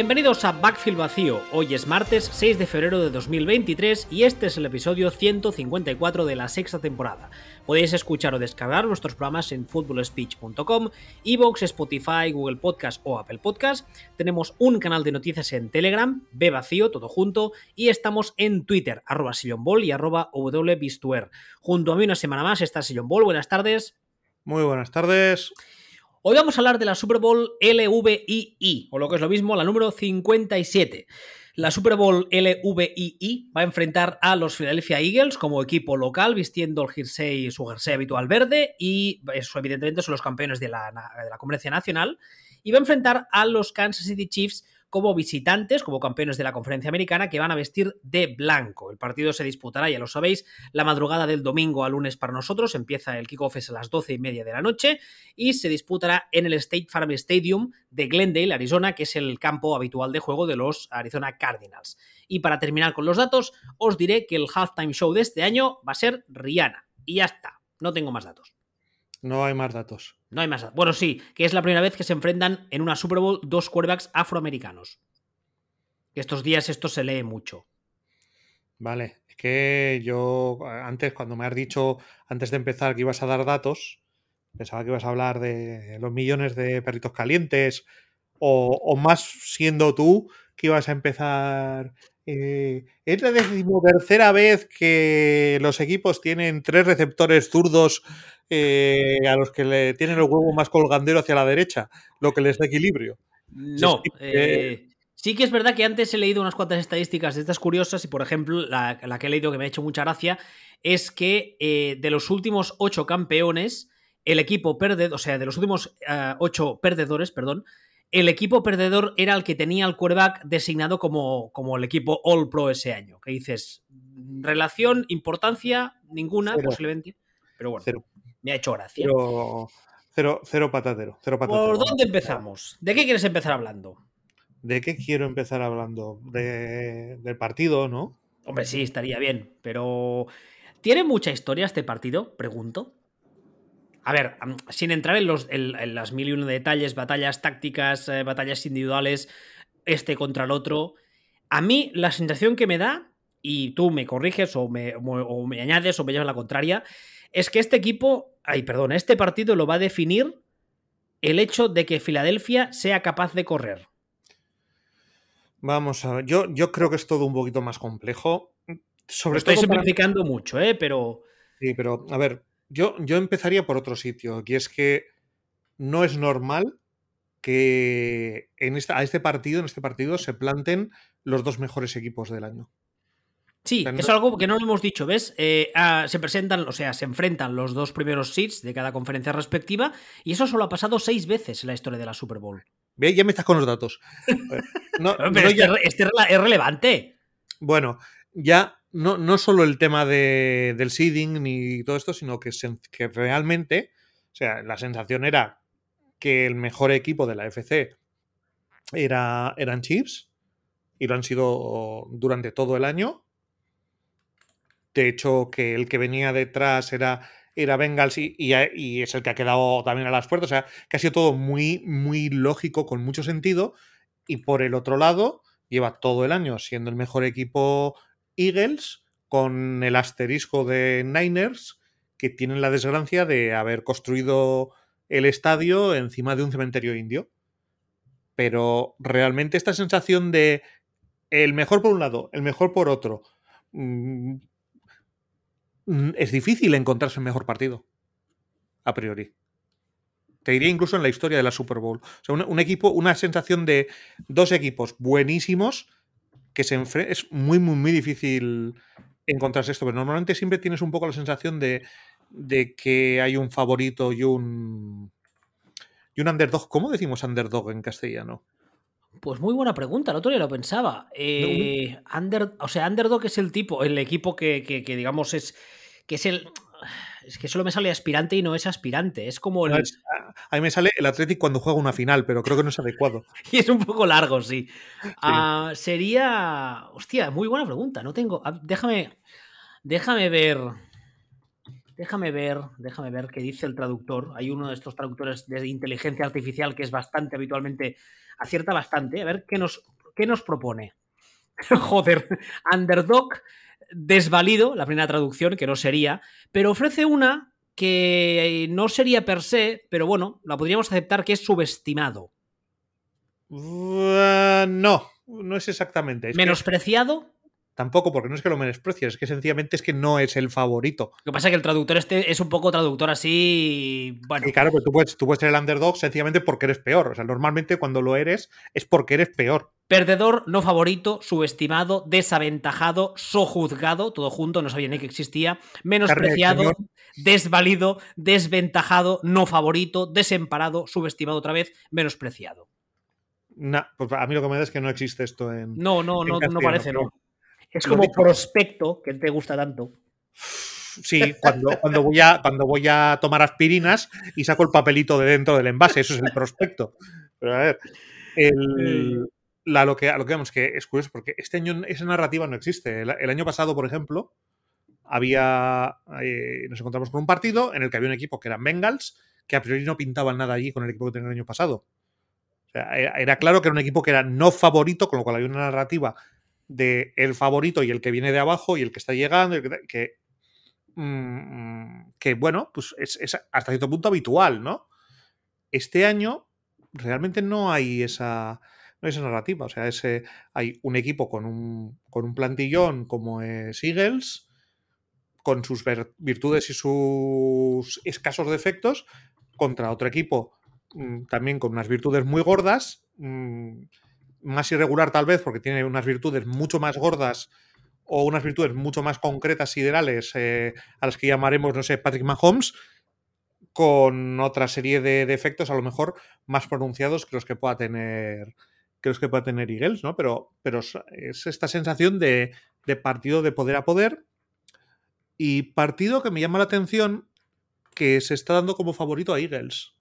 Bienvenidos a Backfield Vacío. Hoy es martes 6 de febrero de 2023 y este es el episodio 154 de la sexta temporada. Podéis escuchar o descargar nuestros programas en footballspeech.com, Evox, Spotify, Google Podcast o Apple Podcast. Tenemos un canal de noticias en Telegram, B Vacío, todo junto, y estamos en Twitter, arroba Ball y arroba. Junto a mí una semana más está Sillon Ball. Buenas tardes. Muy buenas tardes. Hoy vamos a hablar de la Super Bowl LVII, o lo que es lo mismo, la número 57. La Super Bowl LVII va a enfrentar a los Philadelphia Eagles como equipo local, vistiendo el jersey, su jersey habitual verde, y eso evidentemente son los campeones de la, de la Conferencia Nacional, y va a enfrentar a los Kansas City Chiefs como visitantes, como campeones de la conferencia americana, que van a vestir de blanco. El partido se disputará, ya lo sabéis, la madrugada del domingo a lunes para nosotros. Empieza el kickoff a las doce y media de la noche y se disputará en el State Farm Stadium de Glendale, Arizona, que es el campo habitual de juego de los Arizona Cardinals. Y para terminar con los datos, os diré que el halftime show de este año va a ser Rihanna. Y ya está, no tengo más datos. No hay más datos. No hay más datos. Bueno, sí, que es la primera vez que se enfrentan en una Super Bowl dos quarterbacks afroamericanos. Estos días esto se lee mucho. Vale, es que yo antes, cuando me has dicho, antes de empezar, que ibas a dar datos, pensaba que ibas a hablar de los millones de perritos calientes, o, más siendo tú que ibas a empezar. Eh, es la decimotercera vez que los equipos tienen tres receptores zurdos eh, a los que le tienen el huevo más colgandero hacia la derecha, lo que les da equilibrio. No, eh, sí que es verdad que antes he leído unas cuantas estadísticas de estas curiosas y, por ejemplo, la, que he leído que me ha hecho mucha gracia es que eh, de los últimos ocho campeones, el equipo perdedor, o sea, de los últimos ocho perdedores, perdón, el equipo perdedor era el que tenía el quarterback designado como, como el equipo All Pro ese año. Que dices, relación, importancia, ninguna, posiblemente. Pero bueno. Cero. Me ha hecho gracia. Cero, cero, patatero, ¿Por dónde empezamos? ¿De qué quieres empezar hablando? ¿De qué quiero empezar hablando? del partido, ¿no? Hombre, sí, estaría bien, pero ¿tiene mucha historia este partido? Pregunto. A ver, sin entrar en, los, las mil y uno detalles, batallas tácticas, eh, batallas individuales, este contra el otro, a mí la sensación que me da, y tú me corriges o me, o me añades o me llevas la contraria, es que este equipo, ay, perdón, este partido lo va a definir el hecho de que Filadelfia sea capaz de correr. Vamos a ver, yo, yo creo que es todo un poquito más complejo. Sobre estoy simplificando mucho, ¿eh? Pero. Sí, pero a ver, yo, yo empezaría por otro sitio, y es que no es normal que en esta, a este partido, en este partido, se planten los dos mejores equipos del año. Sí, es algo que no lo hemos dicho, ¿ves? Eh, ah, se presentan, o sea, se enfrentan los dos primeros seeds de cada conferencia respectiva y eso solo ha pasado seis veces en la historia de la Super Bowl. Ve, ya me estás con los datos. No, pero este, este es relevante. Bueno, ya no, no solo el tema de, del seeding ni todo esto, sino que, que realmente, o sea, la sensación era que el mejor equipo de la FC era, eran Chiefs y lo han sido durante todo el año de hecho, que el que venía detrás era, era Bengals y, y, es el que ha quedado también a las puertas. O sea, que ha sido todo muy, muy lógico, con mucho sentido. Y por el otro lado, lleva todo el año siendo el mejor equipo Eagles, con el asterisco de Niners, que tienen la desgracia de haber construido el estadio encima de un cementerio indio. Pero realmente esta sensación de el mejor por un lado, el mejor por otro, mm, Mm, es difícil encontrarse el mejor partido. A priori. Te diría incluso en la historia de la Super Bowl. O sea, un, equipo, una sensación de dos equipos buenísimos que se. Es muy, muy, muy difícil encontrarse esto. Pero normalmente siempre tienes un poco la sensación de, de que hay un favorito y un. Y un underdog. ¿Cómo decimos underdog en castellano? Pues muy buena pregunta, el otro día lo pensaba. Eh, under, o sea, underdog es el tipo, el equipo que, que, que digamos es que es el... Es que solo me sale aspirante y no es aspirante. Es como el. A mí me sale el Athletic cuando juega una final, pero creo que no es adecuado. y es un poco largo, sí. Ah, sería. Hostia, muy buena pregunta. No tengo. Ah, déjame. Déjame ver. déjame ver, déjame ver qué dice el traductor. Hay uno de estos traductores de inteligencia artificial que es bastante habitualmente, acierta bastante. A ver qué nos, qué nos propone. Joder, underdog desvalido, la primera traducción, que no sería, pero ofrece una que no sería per se, pero bueno, la podríamos aceptar que es subestimado. Uh, no, no es exactamente. ¿Menospreciado? Tampoco, porque no es que lo menosprecies, es que sencillamente es que no es el favorito. Lo que pasa es que el traductor este es un poco traductor así. Bueno. Y claro, pues tú puedes, tú puedes ser el underdog sencillamente porque eres peor. O sea, normalmente cuando lo eres es porque eres peor. Perdedor, no favorito, subestimado, desaventajado, sojuzgado, todo junto, no sabía ni que existía, menospreciado, desvalido, desventajado, no favorito, desemparado, subestimado otra vez, menospreciado. No, pues a mí lo que me da es que no existe esto en. No, no, no, no parece, no. Es como prospecto, que te gusta tanto. Sí, cuando, cuando, voy a, cuando voy a tomar aspirinas y saco el papelito de dentro del envase, eso es el prospecto. Pero a ver, la, lo, que, lo que vemos que es curioso, porque este año esa narrativa no existe. El, año pasado, por ejemplo, había. Eh, nos encontramos con un partido en el que había un equipo que eran Bengals, que a priori no pintaban nada allí con el equipo que tenía el año pasado. O sea, era, claro que era un equipo que era no favorito, con lo cual había una narrativa de el favorito y el que viene de abajo y el que está llegando, que, mm, que, bueno, pues es, hasta cierto punto habitual, ¿no? Este año realmente no hay esa, no esa narrativa, o sea, ese, hay un equipo con un, con un plantillón como es Eagles, con sus virtudes y sus escasos defectos, contra otro equipo mm, también con unas virtudes muy gordas, mm, más irregular tal vez porque tiene unas virtudes mucho más gordas o unas virtudes mucho más concretas, siderales, eh, a las que llamaremos, no sé, Patrick Mahomes, con otra serie de defectos a lo mejor más pronunciados que los que pueda tener que los que pueda tener Eagles, ¿no? Pero, pero es esta sensación de, de partido de poder a poder y partido que me llama la atención que se está dando como favorito a Eagles.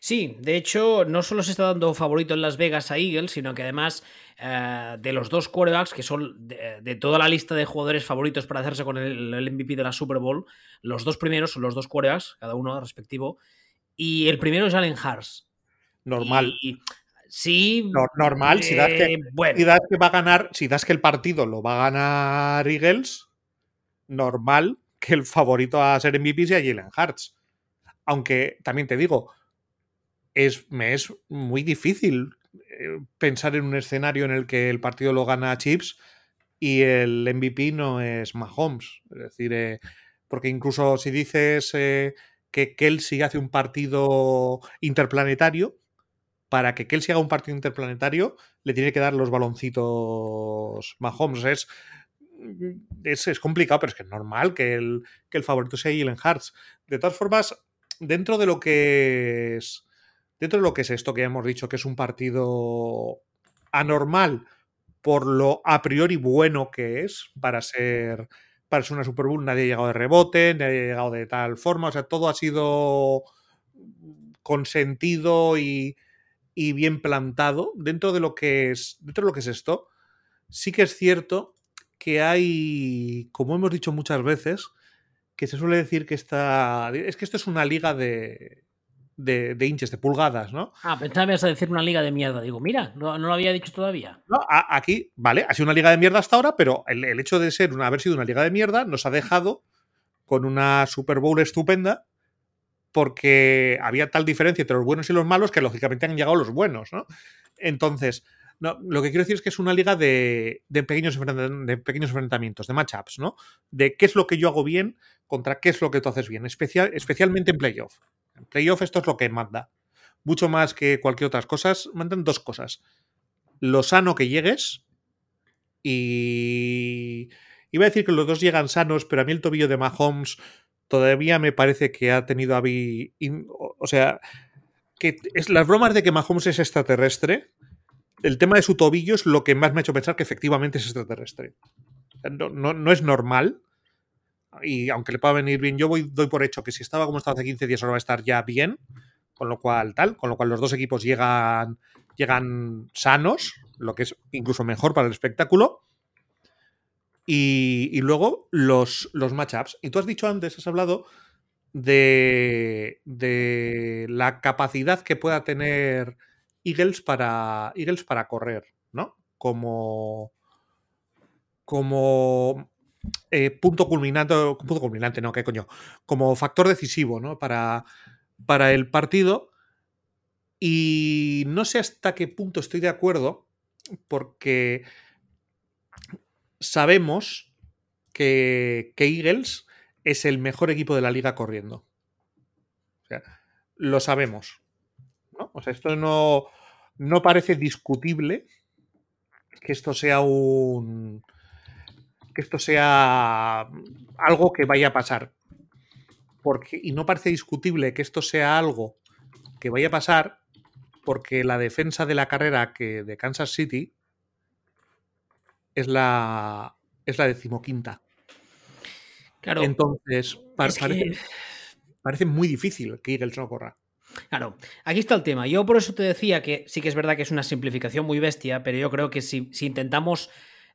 Sí, de hecho, no solo se está dando favorito en Las Vegas a Eagles, sino que además eh, de los dos quarterbacks, que son de, toda la lista de jugadores favoritos para hacerse con el, MVP de la Super Bowl, los dos primeros son los dos quarterbacks, cada uno respectivo, y el primero es Allen Hars. Normal. sí. normal, si, das que, si das que va a ganar, si das que el partido lo va a ganar Eagles, normal que el favorito a ser MVP sea Jalen Hurts. Aunque también te digo, es, me es muy difícil eh, pensar en un escenario en el que el partido lo gana Chips y el MVP no es Mahomes. Es decir, eh, porque incluso si dices eh, que Kelsey hace un partido interplanetario, para que Kelsey haga un partido interplanetario, le tiene que dar los baloncitos Mahomes. Es, es, es complicado, pero es que es normal que el, que el favorito sea Jalen Hurts. De todas formas, dentro de lo que es dentro de lo que es esto que ya hemos dicho, que es un partido anormal por lo a priori bueno que es para ser, para ser una Super Bowl, nadie ha llegado de rebote, nadie ha llegado de tal forma, o sea, todo ha sido consentido y, y bien plantado dentro de lo que es dentro de lo que es esto. Sí que es cierto que hay, como hemos dicho muchas veces, que se suele decir que esta, es que esto es una liga de, de, de, inches, de pulgadas, ¿no? Ah, pensaba que ibas a decir una liga de mierda. Digo, mira, no, no lo había dicho todavía. No, a, aquí, vale, ha sido una liga de mierda hasta ahora, pero el, el, hecho de ser una, haber sido una liga de mierda nos ha dejado con una Super Bowl estupenda porque había tal diferencia entre los buenos y los malos que lógicamente han llegado los buenos, ¿no? Entonces, no, lo que quiero decir es que es una liga de, de, pequeños, de pequeños enfrentamientos, de matchups, ¿no? De qué es lo que yo hago bien contra qué es lo que tú haces bien, especial, especialmente en playoff. En playoff esto es lo que manda. Mucho más que cualquier otras cosas, mandan dos cosas. Lo sano que llegues y... Iba a decir que los dos llegan sanos, pero a mí el tobillo de Mahomes todavía me parece que ha tenido a... O sea, que es, las bromas de que Mahomes es extraterrestre, el tema de su tobillo es lo que más me ha hecho pensar que efectivamente es extraterrestre. No, no, no es normal y aunque le pueda venir bien, yo voy, doy por hecho que si estaba como estaba hace 15 días ahora va a estar ya bien, con lo cual tal, con lo cual los dos equipos llegan, llegan sanos, lo que es incluso mejor para el espectáculo. Y, y luego los, los matchups. Y tú has dicho antes, has hablado de, de la capacidad que pueda tener Eagles para, Eagles para correr, ¿no? Como, como eh, punto culminante, punto culminante, no, qué coño, como factor decisivo. Para, para el partido. Y no sé hasta qué punto estoy de acuerdo, porque sabemos que, que Eagles es el mejor equipo de la liga corriendo. O sea, lo sabemos. O sea, esto no, no parece discutible que esto sea un. Que esto sea algo que vaya a pasar. Porque, y no parece discutible que esto sea algo que vaya a pasar porque la defensa de la carrera que de Kansas City es la, es la decimoquinta. Claro. Entonces, pa- es parece, que- parece muy difícil que Eagles no corra. Claro, aquí está el tema. Yo por eso te decía que sí que es verdad que es una simplificación muy bestia, pero yo creo que si, si intentamos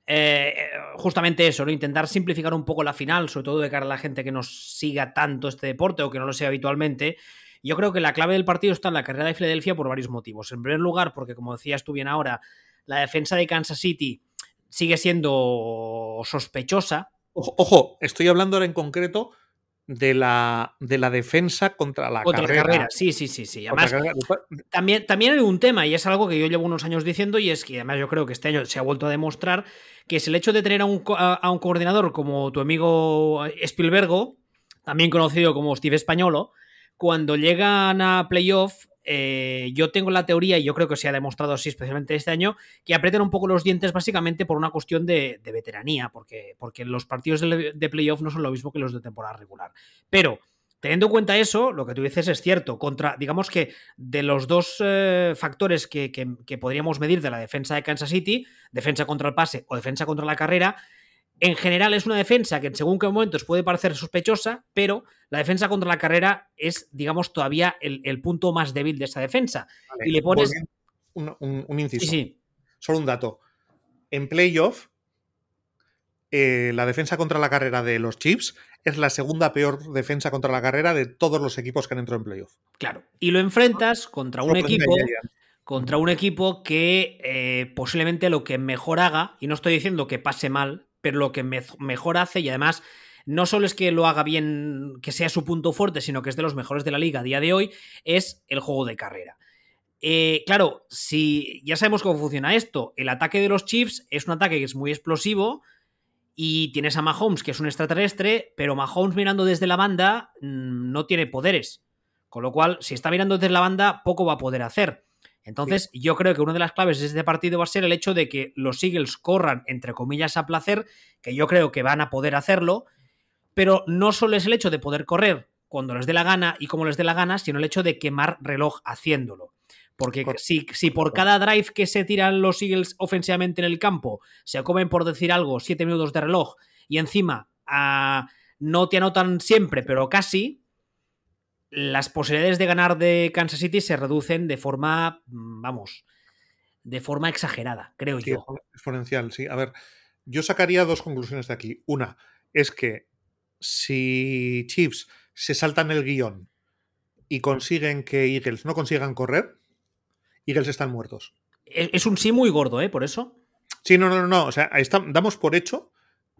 eh, justamente eso, ¿no? Intentar simplificar un poco la final, sobre todo de cara a la gente que nos siga tanto este deporte o que no lo sea habitualmente, yo creo que la clave del partido está en la carrera de Filadelfia por varios motivos. En primer lugar, porque como decías tú bien ahora, la defensa de Kansas City sigue siendo sospechosa, Ojo, ojo, estoy hablando ahora en concreto de la, de la defensa contra la contra carrera. la carrera. Sí, sí, sí, sí. Además, carrera. También, también hay un tema, y es algo que yo llevo unos años diciendo, y es que además yo creo que este año se ha vuelto a demostrar, que es el hecho de tener a un, a, a un coordinador como tu amigo Spielbergo, también conocido como Steve Españolo, cuando llegan a playoff, eh, yo tengo la teoría, y yo creo que se ha demostrado así especialmente este año, que apretan un poco los dientes básicamente por una cuestión de, veteranía, porque, porque los partidos de, de playoff no son lo mismo que los de temporada regular. Pero Teniendo en cuenta eso, lo que tú dices es cierto. Contra, digamos que de los dos eh, factores que, que- que podríamos medir de la defensa de Kansas City, defensa contra el pase o defensa contra la carrera, en general es una defensa que en según qué momentos puede parecer sospechosa, pero la defensa contra la carrera es, digamos, todavía el, el punto más débil de esa defensa. Vale, y le pones- Un, un- un inciso. Sí, sí. Solo un dato. En playoff, eh, la defensa contra la carrera de los Chiefs es la segunda peor defensa contra la carrera de todos los equipos que han entrado en playoff. Claro. Y lo enfrentas contra un equipo. contra un equipo que eh, posiblemente lo que mejor haga, y no estoy diciendo que pase mal, pero lo que me- mejor hace, y además no solo es que lo haga bien, que sea su punto fuerte, sino que es de los mejores de la liga a día de hoy, es el juego de carrera. Eh, claro, si ya sabemos cómo funciona esto, el ataque de los Chiefs es un ataque que es muy explosivo y tienes a Mahomes, que es un extraterrestre, pero Mahomes mirando desde la banda mm, no tiene poderes. Con lo cual, si está mirando desde la banda, poco va a poder hacer. Entonces, yo creo que una de las claves de este partido va a ser el hecho de que los Eagles corran, entre comillas, a placer, que yo creo que van a poder hacerlo, pero no solo es el hecho de poder correr cuando les dé la gana y como les dé la gana, sino el hecho de quemar reloj haciéndolo. Porque Correcto. si, si por cada drive que se tiran los Eagles ofensivamente en el campo se comen, por decir algo, 7 minutos de reloj y encima ah, no te anotan siempre, pero casi, las posibilidades de ganar de Kansas City se reducen de forma, mm, vamos, de forma exagerada, creo Sí, yo. exponencial, sí. A ver, yo sacaría dos conclusiones de aquí. Una es que si Chiefs se saltan el guion y consiguen que Eagles no consigan correr, Eagles están muertos. Es, es un sí muy gordo, ¿eh? Por eso. Sí, no, no, no, no. O sea, está- damos por hecho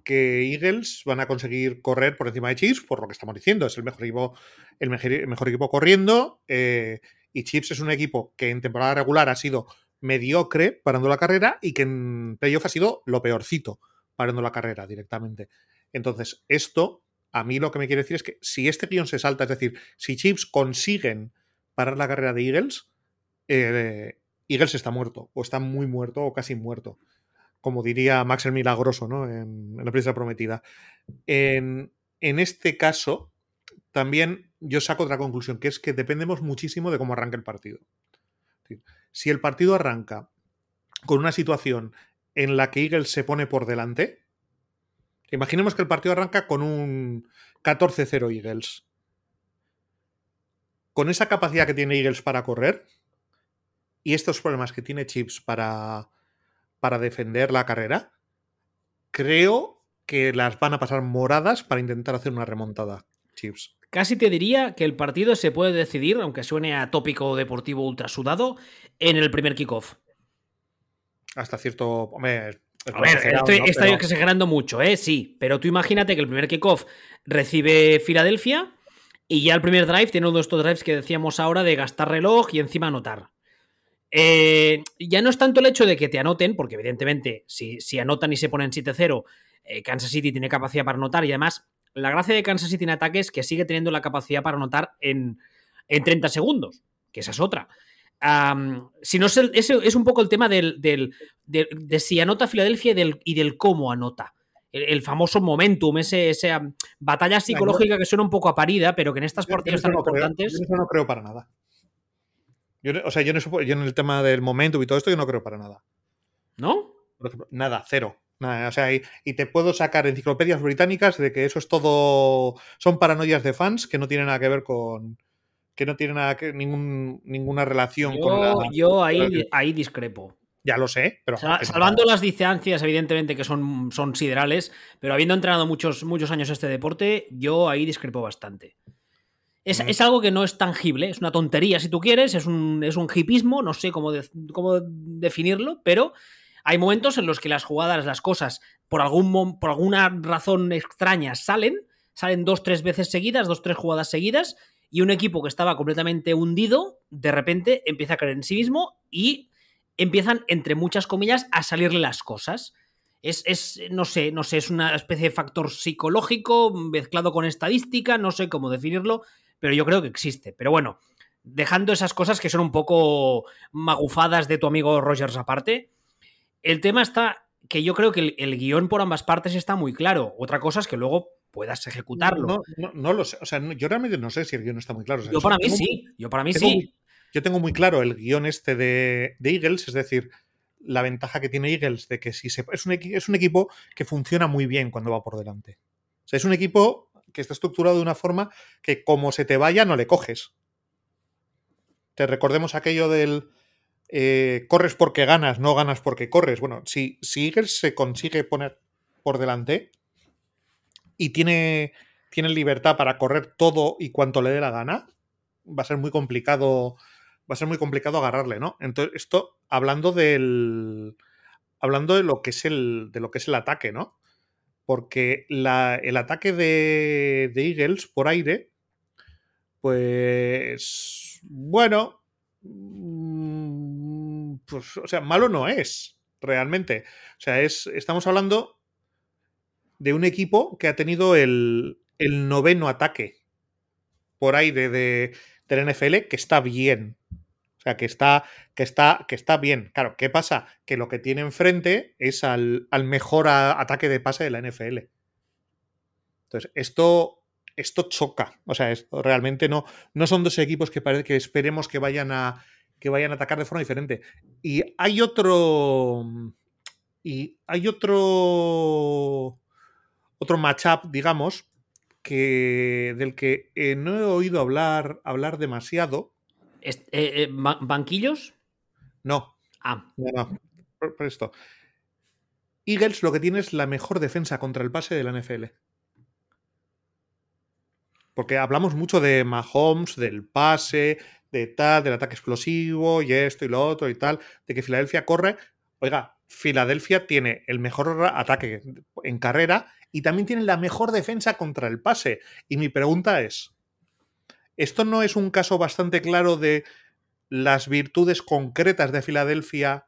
que Eagles van a conseguir correr por encima de Chiefs, por lo que estamos diciendo. Es el mejor equipo, el mejor, equipo corriendo. eh, y Chiefs es un equipo que en temporada regular ha sido mediocre parando la carrera y que en playoff ha sido lo peorcito parando la carrera directamente. Entonces, esto a mí lo que me quiere decir es que si este guion se salta, es decir, si Chiefs consiguen parar la carrera de Eagles, eh, Eagles está muerto, o está muy muerto, o casi muerto. Como diría Max el Milagroso, ¿no? En, la prisa prometida. En, en este caso, también yo saco otra conclusión, que es que dependemos muchísimo de cómo arranque el partido. Si el partido arranca con una situación en la que Eagles se pone por delante, imaginemos que el partido arranca con un 14-0 Eagles. Con esa capacidad que tiene Eagles para correr y estos problemas que tiene Chips para, para defender la carrera, creo que las van a pasar moradas para intentar hacer una remontada, Chips. Casi te diría que el partido se puede decidir, aunque suene a tópico deportivo ultra sudado, en el primer kickoff. Hasta cierto. Hombre, a ver, estoy, estoy exagerando mucho, ¿eh? Sí, pero tú imagínate que el primer kickoff recibe Filadelfia y ya el primer drive tiene uno de estos drives que decíamos ahora de gastar reloj y encima anotar. Eh, ya no es tanto el hecho de que te anoten, porque evidentemente si, si anotan y se ponen 7-0, eh, Kansas City tiene capacidad para anotar y además la gracia de Kansas City en ataque es que sigue teniendo la capacidad para anotar en, en 30 segundos, que esa es otra. si no es, es, un poco el tema del, de, si anota Filadelfia y del, y del cómo anota. El, famoso momentum, ese, esa batalla psicológica que suena un poco aparida, pero que en estas partidas tan importantes. yo eso no creo para nada. Yo, o sea, yo, yo en el tema del momentum y todo esto, yo no creo para nada. ¿No? Por ejemplo, nada, cero. Nada, o sea, y, te puedo sacar enciclopedias británicas de que eso es todo. Son paranoias de fans que no tienen nada que ver con. que no tienen nada que, ningún, ninguna relación con la. Yo ahí, ahí discrepo. Ya lo sé, pero. salvando las distancias, evidentemente, que son, son siderales, pero habiendo entrenado muchos, muchos años este deporte, yo ahí discrepo bastante. Es, es, algo que no es tangible, es una tontería si tú quieres, es un, es un hipismo, no sé cómo, cómo definirlo, pero hay momentos en los que las jugadas, las cosas, por, algún, por alguna razón extraña salen, salen dos, tres veces seguidas, dos, tres jugadas seguidas, y un equipo que estaba completamente hundido, de repente empieza a creer en sí mismo y empiezan, entre muchas comillas, a salirle las cosas. Es, es, no sé, no sé, es una especie de factor psicológico mezclado con estadística, no sé cómo definirlo, pero yo creo que existe. Pero bueno, dejando esas cosas que son un poco magufadas de tu amigo Rogers aparte, el tema está que yo creo que el, guion por ambas partes está muy claro. Otra cosa es que luego puedas ejecutarlo. No, no, lo sé. O sea, yo realmente no sé si el guion está muy claro. yo, para mí sí. Yo para mí sí. yo tengo muy claro el guion este de, Eagles, es decir, la ventaja que tiene Eagles de que si se, es, un, es un equipo que funciona muy bien cuando va por delante. O sea, es un equipo que está estructurado de una forma que como se te vaya no le coges. Te recordemos aquello del eh, corres porque ganas, no ganas porque corres. Bueno, si, si se consigue poner por delante y tiene, tiene libertad para correr todo y cuanto le dé la gana, va a ser muy complicado. Va a ser muy complicado agarrarle, ¿no? Entonces, esto hablando del. Hablando de lo que es el. de lo que es el ataque, ¿no? Porque el ataque de, Eagles por aire. Pues. Bueno pues, o sea, malo no es, realmente. O sea, es, estamos hablando de un equipo que ha tenido el, noveno ataque por de, de, del NFL que está bien. Que está, que, está, que está bien. Claro, ¿qué pasa? Que lo que tiene enfrente es al, mejor ataque de pase de la NFL. Entonces, esto, esto choca. O sea, realmente no, no son dos equipos que, parece que esperemos que vayan a, que vayan a atacar de forma diferente. Y hay otro. Y hay otro. Otro matchup, digamos, que, del que eh, no he oído hablar, hablar demasiado. Eh, eh, ¿Banquillos? No. Ah. No, Por, esto. Eagles lo que tiene es la mejor defensa contra el pase de la NFL. Porque hablamos mucho de Mahomes, del pase, de tal, del ataque explosivo y esto y lo otro y tal, de que Filadelfia corre. Oiga, Filadelfia tiene el mejor ataque en carrera y también tiene la mejor defensa contra el pase. Y mi pregunta es, ¿esto no es un caso bastante claro de las virtudes concretas de Filadelfia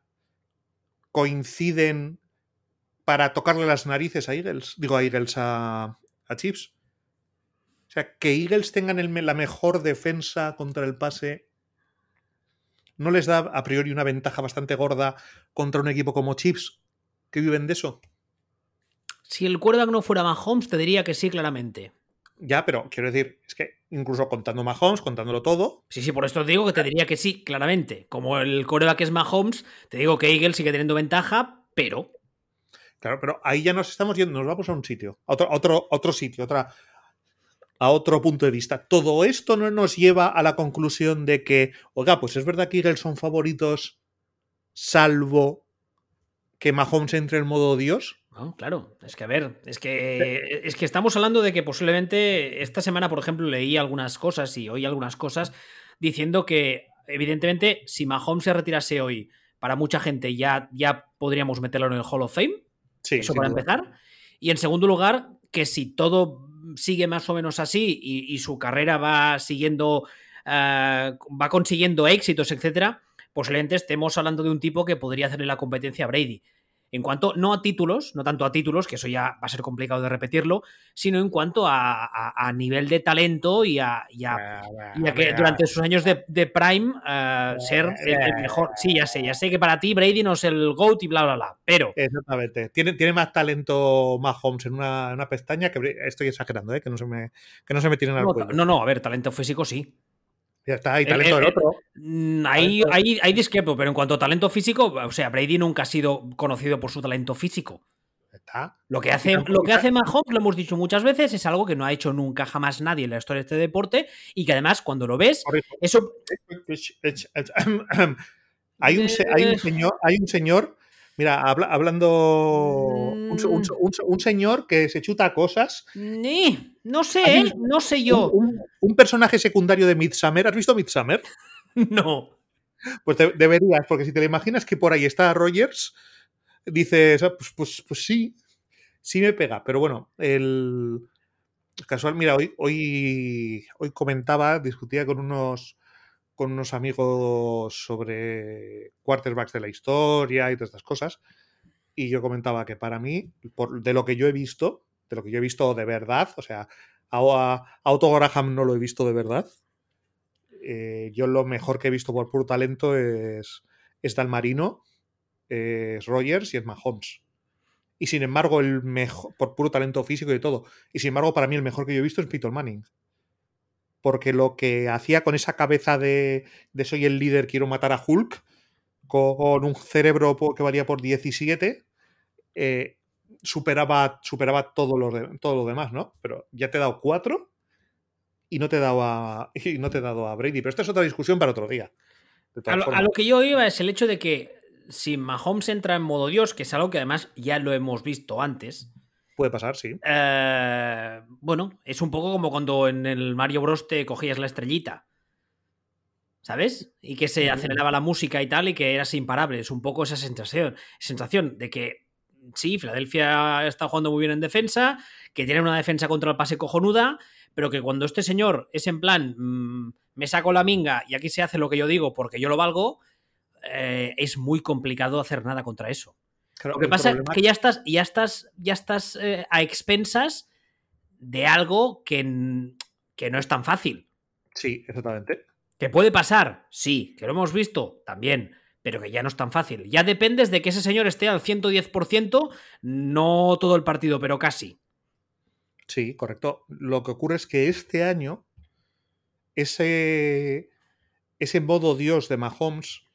coinciden para tocarle las narices a Eagles? Digo a Eagles, a, a Chiefs. O sea, que Eagles tengan la mejor defensa contra el pase no les da a priori una ventaja bastante gorda contra un equipo como Chiefs, que viven de eso. Si el quarterback no fuera Mahomes, te diría que sí, claramente. Ya, pero quiero decir, es que incluso contando Mahomes, contándolo todo. Sí, sí, por esto te digo que te diría que sí, claramente. Como el quarterback es Mahomes, te digo que Eagles sigue teniendo ventaja, pero. Claro, pero ahí ya nos estamos yendo, nos vamos a un sitio, otro, otro, otro sitio, otra, a otro punto de vista. Todo esto no nos lleva a la conclusión de que, oiga, pues es verdad que Eagles son favoritos, salvo que Mahomes entre en modo Dios. Claro, es que a ver, es que, es que estamos hablando de que posiblemente esta semana, por ejemplo, leí algunas cosas y oí algunas cosas diciendo que, evidentemente, si Mahomes se retirase hoy, para mucha gente ya, ya podríamos meterlo en el Hall of Fame. Sí, eso para empezar. Y en segundo lugar, que si todo sigue más o menos así y, su carrera va siguiendo, eh, va consiguiendo éxitos, etcétera, posiblemente estemos hablando de un tipo que podría hacerle la competencia a Brady. En cuanto, no a títulos, no tanto a títulos, que eso ya va a ser complicado de repetirlo, sino en cuanto a, nivel de talento y a, que durante sus años de, prime eh, ser el, mejor. Sí, ya sé, ya sé que para ti Brady no es el GOAT y bla, bla, bla, pero... Exactamente. Tiene, tiene más talento Mahomes en una, una pestaña que... Estoy exagerando, ¿eh? que, no se me, que no se me tienen al no, No, no, a ver, talento físico sí. Ya está, hay talento del otro. Mm, ahí, ahí, discrepo, pero en cuanto a talento físico, o sea, Brady nunca ha sido conocido por su talento físico. Está. Lo que hace, lo que hace Mahomes, lo hemos dicho muchas veces, es algo que no ha hecho nunca jamás nadie en la historia de este deporte y que además cuando lo ves, eso... Hay un, hay un señor, hay un señor Mira, hablando un, un, señor que se chuta cosas. Ni, no sé, ¿eh? no sé yo. Un, personaje secundario de Midsummer. ¿Has visto Midsummer? No. Pues deberías, porque si te lo imaginas que por ahí está Rogers, dices, ah, pues, pues, pues sí, sí me pega. Pero bueno, el casual, mira, hoy, hoy, hoy comentaba, discutía con unos con unos amigos sobre quarterbacks de la historia y todas estas cosas. Y yo comentaba que para mí, por, de lo que yo he visto, de lo que yo he visto de verdad, o sea, a, Graham no lo he visto de verdad. Eh, yo lo mejor que he visto por puro talento es, es Dalmarino, es Rogers y es Mahomes. Y sin embargo, el mejor, por puro talento físico y todo. Y sin embargo, para mí el mejor que yo he visto es Peter Manning porque lo que hacía con esa cabeza de, soy el líder, quiero matar a Hulk, con un cerebro que valía por 17, eh, superaba, superaba todo, lo todo lo demás, ¿no? Pero ya te he dado cuatro y no te he dado a, y no te he dado a Brady. Pero esta es otra discusión para otro día. A lo, a lo, que yo iba es el hecho de que si Mahomes entra en modo Dios, que es algo que además ya lo hemos visto antes, Puede pasar, sí. Eh, bueno, es un poco como cuando en el Mario Bros te cogías la estrellita. ¿Sabes? Y que se aceleraba la música y tal, y que eras imparable. Es un poco esa sensación, sensación de que sí, Filadelfia está jugando muy bien en defensa, que tiene una defensa contra el pase cojonuda, pero que cuando este señor es en plan, mm, me saco la minga y aquí se hace lo que yo digo porque yo lo valgo, eh, es muy complicado hacer nada contra eso lo que pasa es que ya estás, ya estás, ya estás eh, a expensas de algo que, que, no es tan fácil. Sí, exactamente. ¿Que puede pasar? Sí, que lo hemos visto también, pero que ya no es tan fácil. Ya dependes de que ese señor esté al 110%, no todo el partido, pero casi. Sí, correcto. Lo que ocurre es que este año, ese, ese modo Dios de Mahomes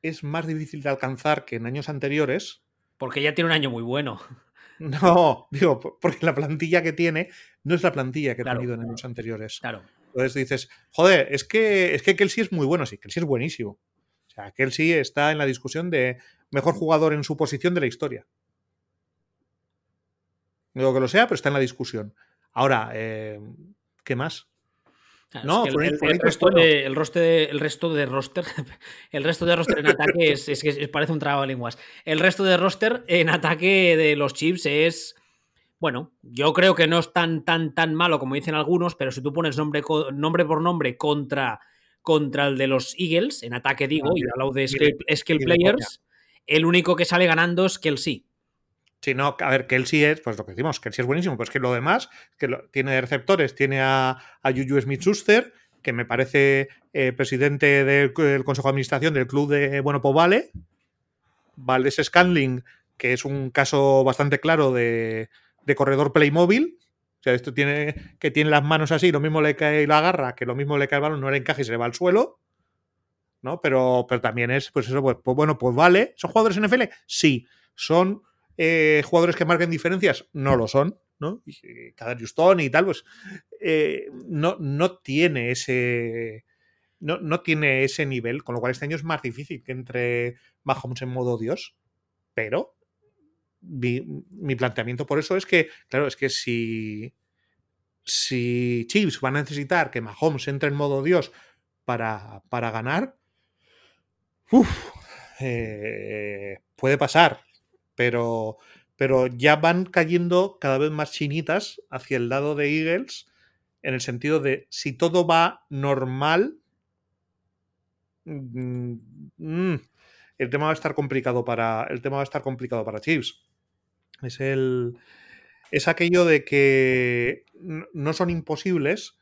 es más difícil de alcanzar que en años anteriores porque ya tiene un año muy bueno. No, digo, porque la plantilla que tiene no es la plantilla que ha tenido en años anteriores. Claro. Entonces dices, joder, es que, es que Kelsey es muy bueno, sí, Kelsey es buenísimo. O sea, Kelsey está en la discusión de mejor jugador en su posición de la historia. No digo que lo sea, pero está en la discusión. Ahora, eh, ¿qué más? no, el, resto de, el, roster, el, resto de roster, el resto de roster en ataque es, es que parece un trago de lenguas. El resto de roster en ataque de los Chips es, bueno, yo creo que no es tan, tan, tan malo como dicen algunos, pero si tú pones nombre, nombre por nombre contra, contra el de los Eagles, en ataque digo, y al lado de skill, players, el único que sale ganando es Kelsey. Si no, a ver, Kelsey es, pues lo que decimos, Kelsey es buenísimo, pues que lo demás, que tiene receptores, tiene a, a Juju Smith-Schuster, que me parece eh, presidente del, Consejo de Administración del club de Bueno pues Vale, Valdés Scanling, que es un caso bastante claro de, de corredor Playmobil, o sea, esto tiene que tiene las manos así, lo mismo le cae la garra, que lo mismo le cae el balón, no le encaja y se le va al suelo. ¿No? Pero, pero también es, pues eso, pues, pues bueno, pues vale. ¿Son jugadores NFL? Sí. Son eh, jugadores que marquen diferencias, no lo son, ¿no? Y cada Houston y tal, pues eh, no, no tiene ese. No, tiene ese nivel, con lo cual este año es más difícil que entre Mahomes en modo Dios. Pero mi, planteamiento por eso es que, claro, es que si, si Chiefs va a necesitar que Mahomes entre en modo Dios para, para ganar, eh, puede pasar, pero, pero ya van cayendo cada vez más chinitas hacia el lado de Eagles en el sentido de si todo va normal, mm, mm, el tema va a estar complicado para el tema va a estar complicado para. Es el es aquello de que no son imposibles,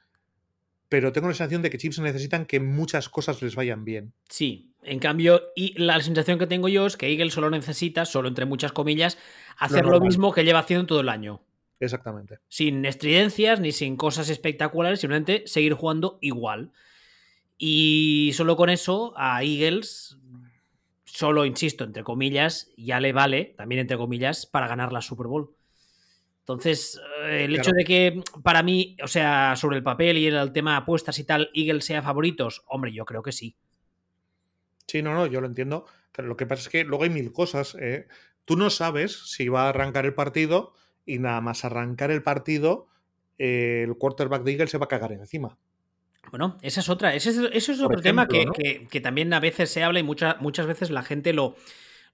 pero tengo la sensación de que Chiefs necesitan que muchas cosas les vayan bien. Sí, en cambio, y la sensación que tengo yo es que Eagle solo necesita, solo entre muchas comillas, hacer lo, mismo que lleva haciendo todo el año. Exactamente. Sin estridencias ni sin cosas espectaculares, simplemente seguir jugando igual. Y solo con eso a Eagles, solo, insisto, entre comillas, ya le vale, también entre comillas, para ganar la Super Bowl. Entonces, eh, el hecho de que para mí, o sea, sobre el papel y el tema apuestas y tal, Eagles sea favoritos, hombre, yo creo que sí. Sí, no, no, yo lo entiendo. Pero lo que pasa es que luego hay mil cosas. ¿eh? Tú no sabes si va a arrancar el partido y nada más arrancar el partido, eh, el quarterback de Eagles se va a cagar encima. Bueno, esa es otra. Ese es, es otro tema que, también a veces se habla y muchas veces la gente lo,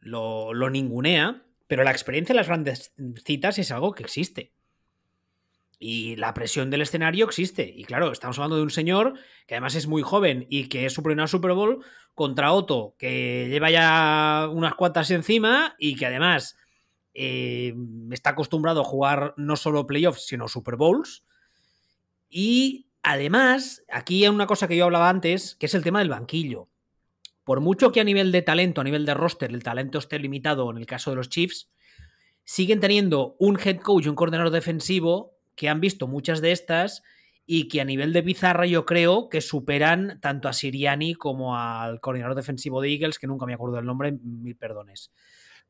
lo, lo ningunea, pero la experiencia en las grandes citas es algo que existe. Y la presión del escenario existe. Y claro, estamos hablando de un señor que además es muy joven y que es su primera Super Bowl contra Otto, que lleva ya unas cuantas encima y que además eh, está acostumbrado a jugar no solo playoffs, sino Super Bowls. Y además, aquí hay una cosa que yo hablaba antes, que es el tema del banquillo. Por mucho que a nivel de talento, a nivel de roster, el talento esté limitado en el caso de los Chiefs, siguen teniendo un head coach y un coordinador defensivo que han visto muchas de estas y que a nivel de pizarra yo creo que superan tanto a Siriani como al coordinador defensivo de Eagles, que nunca me acuerdo del nombre, mil perdones.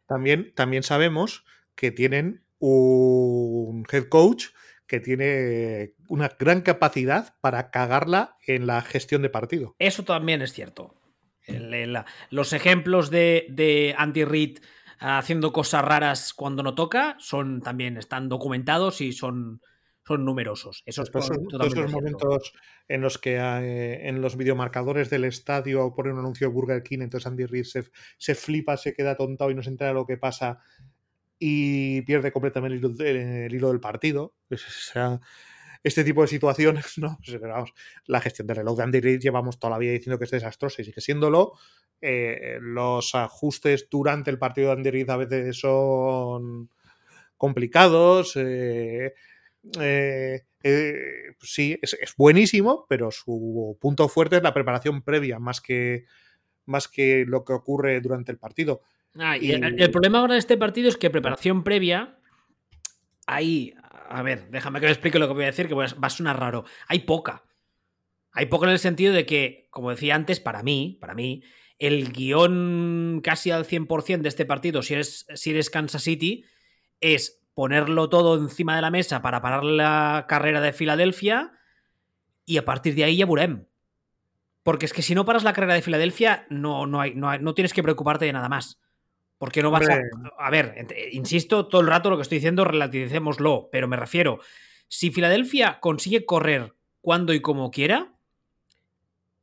También, también sabemos que tienen un head coach que tiene una gran capacidad para cagarla en la gestión de partido. Eso también es cierto. los ejemplos de, de Andy Reid haciendo cosas raras cuando no toca son también están documentados y son son numerosos. Esos, son esos momentos en los que eh, en los videomarcadores del estadio ponen un anuncio de Burger King, entonces Andy Reid se, flipa, se queda tontado y no se entera lo que pasa y pierde completamente el hilo, del partido. O sea, este tipo de situaciones, ¿no? Pues, la gestión del reloj de Andy Reid llevamos toda la vida diciendo que es desastrosa y sigue siéndolo. Eh, los ajustes durante el partido de Andy Reid a veces son complicados. Eh, eh, eh, pues sí, es, buenísimo, pero su punto fuerte es la preparación previa, más que, más que lo que ocurre durante el partido. Ah, y el, problema ahora de este partido es que preparación previa, ahí, a ver, déjame que me explique lo que voy a decir, que va a sonar raro. Hay poca. Hay poca en el sentido de que, como decía antes, para mí, para mí, el guion casi al 100% de este partido, si eres, si eres Kansas City, es ponerlo todo encima de la mesa para parar la carrera de Filadelfia y a partir de ahí ya burem. Porque es que si no paras la carrera de Filadelfia, no, no, hay, no, no tienes que preocuparte de nada más. Porque no vas a. A ver, insisto todo el rato lo que estoy diciendo, relativicémoslo, pero me refiero. Si Filadelfia consigue correr cuando y como quiera,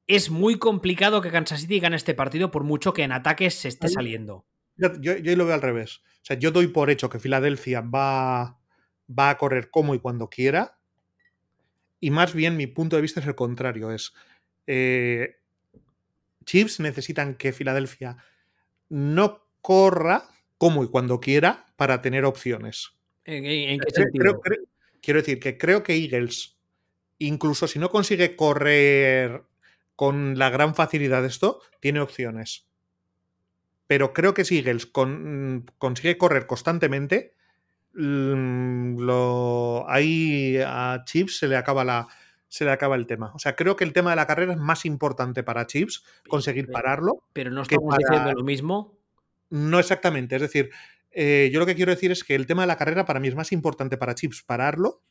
es muy complicado que Kansas City gane este partido, por mucho que en ataques se esté saliendo. Yo, yo, lo veo al revés. O sea, yo doy por hecho que Filadelfia va, va a correr como y cuando quiera. Y más bien mi punto de vista es el contrario. Es. Eh, Chiefs necesitan que Filadelfia no corra como y cuando quiera para tener opciones. ¿En, qué sentido? quiero decir que creo que Eagles, incluso si no consigue correr con la gran facilidad de esto, tiene opciones pero creo que si Eagles con, consigue correr constantemente, mm, lo, ahí a Chips se le acaba la se le acaba el tema. O sea, creo que el tema de la carrera es más importante para Chips conseguir pararlo. Pero no estamos diciendo lo mismo. No exactamente. Es decir, eh, yo lo que quiero decir es que el tema de la carrera para mí es más importante para Chips pararlo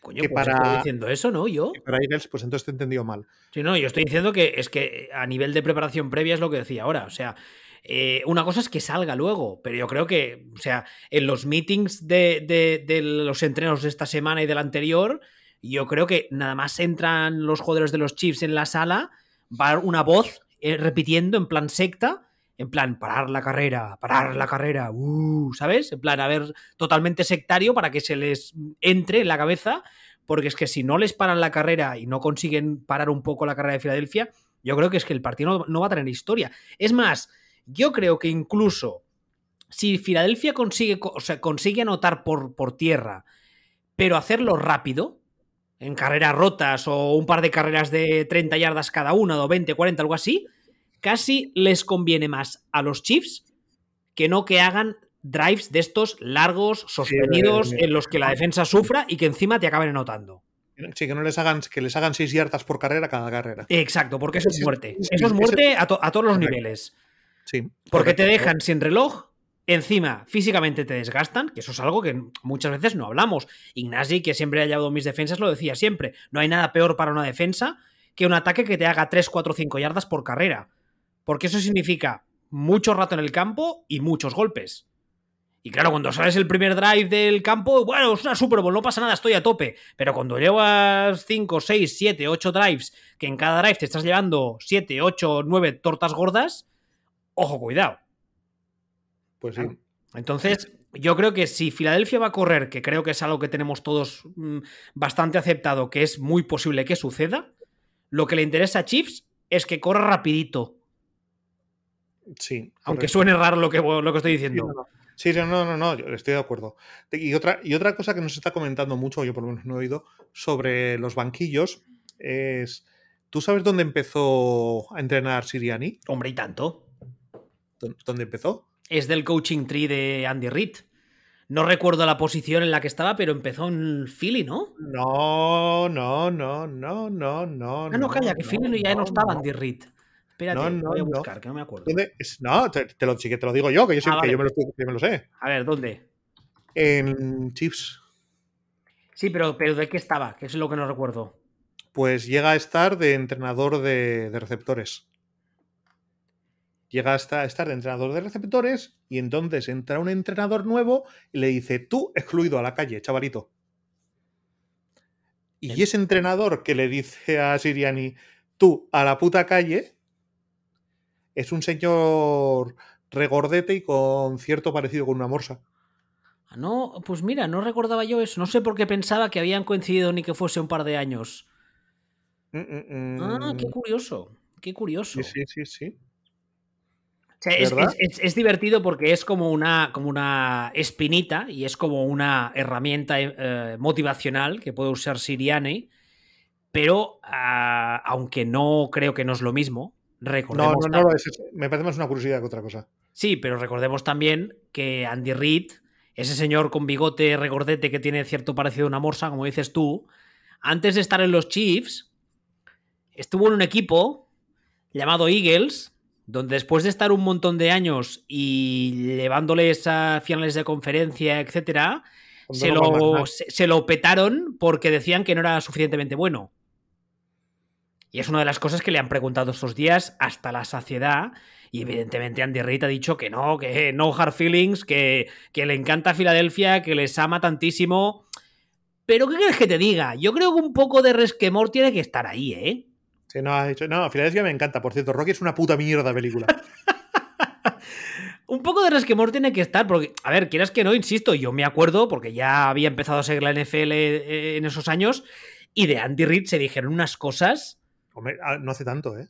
Coño, que pues para... estoy diciendo eso, ¿no? Yo. para Eagles, pues entonces te he entendido mal. Sí, no, yo estoy diciendo que es que a nivel de preparación previa es lo que decía ahora. O sea, Eh, una cosa es que salga luego, pero yo creo que, o sea, en los meetings de, de, los entrenos de esta semana y del anterior, yo creo que nada más entran los jugadores de los Chiefs en la sala, va una voz eh, repitiendo en plan secta, en plan parar la carrera, parar la carrera, uh, ¿sabes? En plan, a ver, totalmente sectario para que se les entre en la cabeza, porque es que si no les paran la carrera y no consiguen parar un poco la carrera de Filadelfia, yo creo que es que el partido no va a tener historia. Es más, yo creo que incluso si Filadelfia consigue, o sea, consigue anotar por, por tierra, pero hacerlo rápido, en carreras rotas o un par de carreras de 30 yardas cada una, o 20, 40, algo así, casi les conviene más a los Chiefs que no que hagan drives de estos largos, sostenidos, en los que la defensa sufra y que encima te acaben anotando. Sí, que no les hagan, que les hagan seis yardas por carrera cada carrera. Exacto, porque eso es muerte. Eso es muerte a, to a todos los niveles. Sí. Porque te dejan sin reloj, encima físicamente te desgastan, que eso es algo que muchas veces no hablamos. Ignasi, que siempre ha llevado mis defensas, lo decía siempre. No hay nada peor para una defensa que un ataque que te haga 3, 4, 5 yardas por carrera. Porque eso significa mucho rato en el campo y muchos golpes. Y claro, cuando sales el primer drive del campo, bueno, es una Super Bowl, no pasa nada, estoy a tope. Pero cuando llevas 5, 6, 7, 8 drives, que en cada drive te estás llevando 7, 8, 9 tortas gordas, ojo, cuidado. Pues sí. Entonces, yo creo que si Filadelfia va a correr, que creo que es algo que tenemos todos mmm, bastante aceptado, que es muy posible que suceda, lo que le interesa a Chiefs es que corra rapidito. Sí. Aunque correcto. suene raro lo que, lo que estoy diciendo. Sí, no, no. Sí, no, no, no, yo estoy de acuerdo. Y otra, y otra cosa que nos está comentando mucho, yo por lo menos no he oído, sobre los banquillos es. ¿Tú sabes dónde empezó a entrenar Siriani? Hombre, y tanto. ¿Dónde empezó? Es del coaching tree de Andy Reid. No recuerdo la posición en la que estaba, pero empezó en Philly, ¿no? No, no, no, no, no, no. Ah, no, calla, que no, Philly ya no, no estaba Andy Reid. Espérate, no, no, voy a buscar, no. que no me acuerdo. ¿Dónde? No, te, te, lo, sí que te lo digo yo, que yo, sé, ah, vale. que yo, me, lo, que me lo sé. A ver, ¿dónde? En Chiefs. Sí, pero, pero ¿de qué estaba? Que es lo que no recuerdo. Pues llega a estar de entrenador de, de receptores. Llega hasta estar de entrenador de receptores y entonces entra un entrenador nuevo y le dice, tú excluido a la calle, chavalito. Y ese entrenador que le dice a Siriani, tú a la puta calle, es un señor regordete y con cierto parecido con una morsa. Ah, no, pues mira, no recordaba yo eso. No sé por qué pensaba que habían coincidido ni que fuese un par de años. Mm, mm, ah, qué curioso. Qué curioso. Sí, sí, sí, sí. Sea, es, es, divertido porque es como una, como una espinita y es como una herramienta eh, motivacional que puede usar Siriane, pero uh, aunque no creo que no es lo mismo, recordemos. No, no, no, es, me parece más una curiosidad que otra cosa. Sí, pero recordemos también que Andy Reid, ese señor con bigote regordete que tiene cierto parecido a una morsa, como dices tú, antes de estar en los Chiefs, estuvo en un equipo llamado Eagles donde después de estar un montón de años y llevándoles a finales de conferencia, etcétera, se lo, se, se lo, petaron porque decían que no era suficientemente bueno. Y es una de las cosas que le han preguntado estos días hasta la saciedad. Y evidentemente Andy Reid ha dicho que no, que no hard feelings, que, que le encanta Filadelfia, que les ama tantísimo. Pero ¿qué quieres que te diga? Yo creo que un poco de resquemor tiene que estar ahí, ¿eh? Sí, no, ha dicho, no, Filadelfia me encanta. Por cierto, Rocky es una puta mierda película. un poco de resquemor tiene que estar, porque, a ver, quieras que no, insisto, yo me acuerdo, porque ya había empezado a seguir la NFL en esos años, y de Andy Reid se dijeron unas cosas. Hombre, no hace tanto, ¿eh?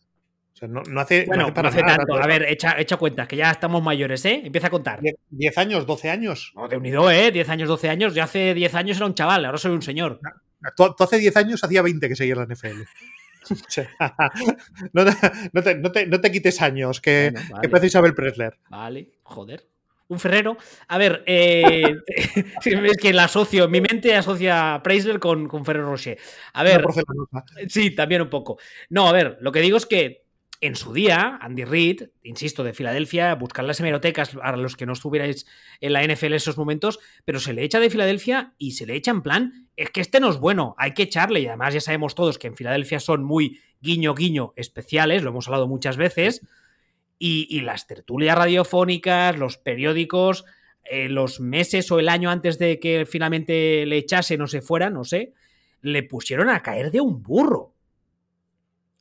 O sea, no, no hace. Bueno, no hace, no hace nada, tanto. A ver, echa, echa cuentas, que ya estamos mayores, ¿eh? Empieza a contar. 10 años, 12 años. No, de unido, ¿eh? 10 años, 12 años. Yo hace 10 años era un chaval, ahora soy un señor. Tú, tú hace 10 años hacía 20 que seguía la NFL. no, te, no, te, no, te, no, te, quites años, que, bueno, vale. que parece Isabel Presler. Vale, joder. Un ferrero. A ver, eh, es que la asocio, mi mente asocia a Preisler con, con Ferrero Rocher. A ver. Sí, también un poco. No, a ver, lo que digo es que en su día, Andy Reid, insisto, de Filadelfia, buscar las hemerotecas a los que no estuvierais en la NFL en esos momentos, pero se le echa de Filadelfia y se le echa en plan, es que este no es bueno, hay que echarle, y además ya sabemos todos que en Filadelfia son muy guiño guiño especiales, lo hemos hablado muchas veces, Y, las tertulias radiofónicas, los periódicos, eh, los meses o el año antes de que finalmente le echase, no se fuera, no sé, le pusieron a caer de un burro.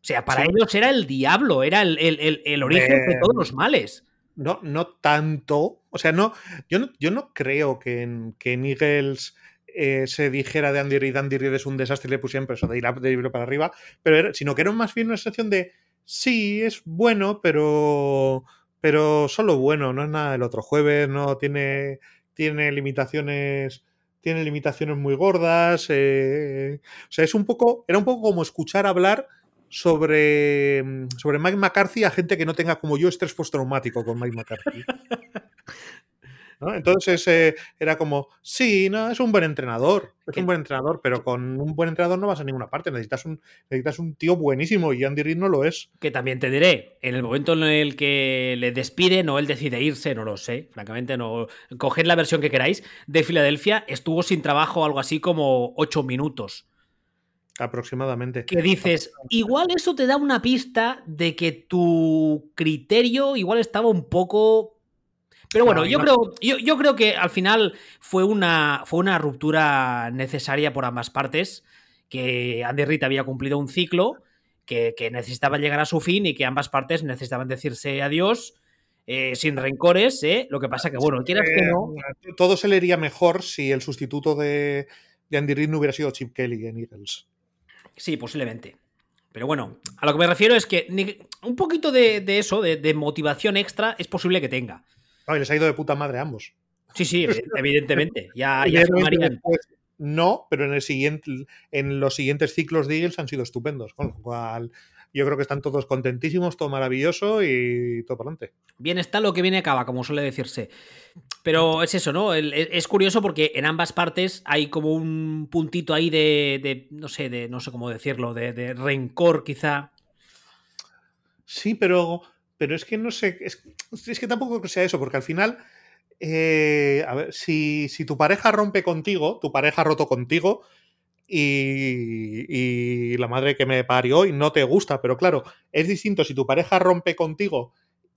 O sea, para ellos era el diablo, era el, origen de todos los males. No, no tanto. O sea, no. Yo no, yo no creo que en, que en Eagles eh, se dijera de Andy Reid, Andy Reid es un desastre y le pusieron eso de ir de libro para arriba, pero sino que era más bien una sensación de sí, es bueno, pero pero solo bueno, no es nada del otro jueves, no tiene tiene limitaciones tiene limitaciones muy gordas, eh, o sea, es un poco era un poco como escuchar hablar sobre, sobre Mike McCarthy a gente que no tenga como yo estrés postraumático con Mike McCarthy. Entonces eh, era como, sí, no, es un buen entrenador, es un buen entrenador, pero con un buen entrenador no vas a ninguna parte, necesitas un, necesitas un tío buenísimo y Andy Reid no lo es. Que también te diré, en el momento en el que le despiden o él decide irse, no lo sé, francamente no, coged la versión que queráis, de Filadelfia estuvo sin trabajo algo así como ocho minutos. Aproximadamente. Que dices, igual eso te da una pista de que tu criterio igual estaba un poco pero bueno, yo, creo, yo, creo que al final fue una, fue una ruptura necesaria por ambas partes, que Andy Reid había cumplido un ciclo, que, necesitaba llegar a su fin y que ambas partes necesitaban decirse adiós. Eh, sin rencores, ¿eh? Lo que pasa que, bueno, quieras que no. Todo se le iría mejor si el sustituto de, Andy Reid no hubiera sido Chip Kelly en Eagles. Sí, posiblemente. Pero bueno, a lo que me refiero es que un poquito de, eso, de, motivación extra, es posible que tenga. No, y les ha ido de puta madre a ambos. Sí, sí, evidentemente. Ya, no, pero en, el siguiente, en los siguientes ciclos de Eagles han sido estupendos. Con lo cual, yo creo que están todos contentísimos, todo maravilloso y todo para adelante. Bien está lo que viene acaba, como suele decirse. Pero es eso, ¿no? Es curioso porque en ambas partes hay como un puntito ahí de, no sé, de no sé cómo decirlo, de, de rencor quizá. Sí, pero pero es que no sé, es, que tampoco creo que sea eso, porque al final, eh, a ver, si, tu pareja rompe contigo, tu pareja ha roto contigo, y, la madre que me parió y no te gusta, pero claro, es distinto si tu pareja rompe contigo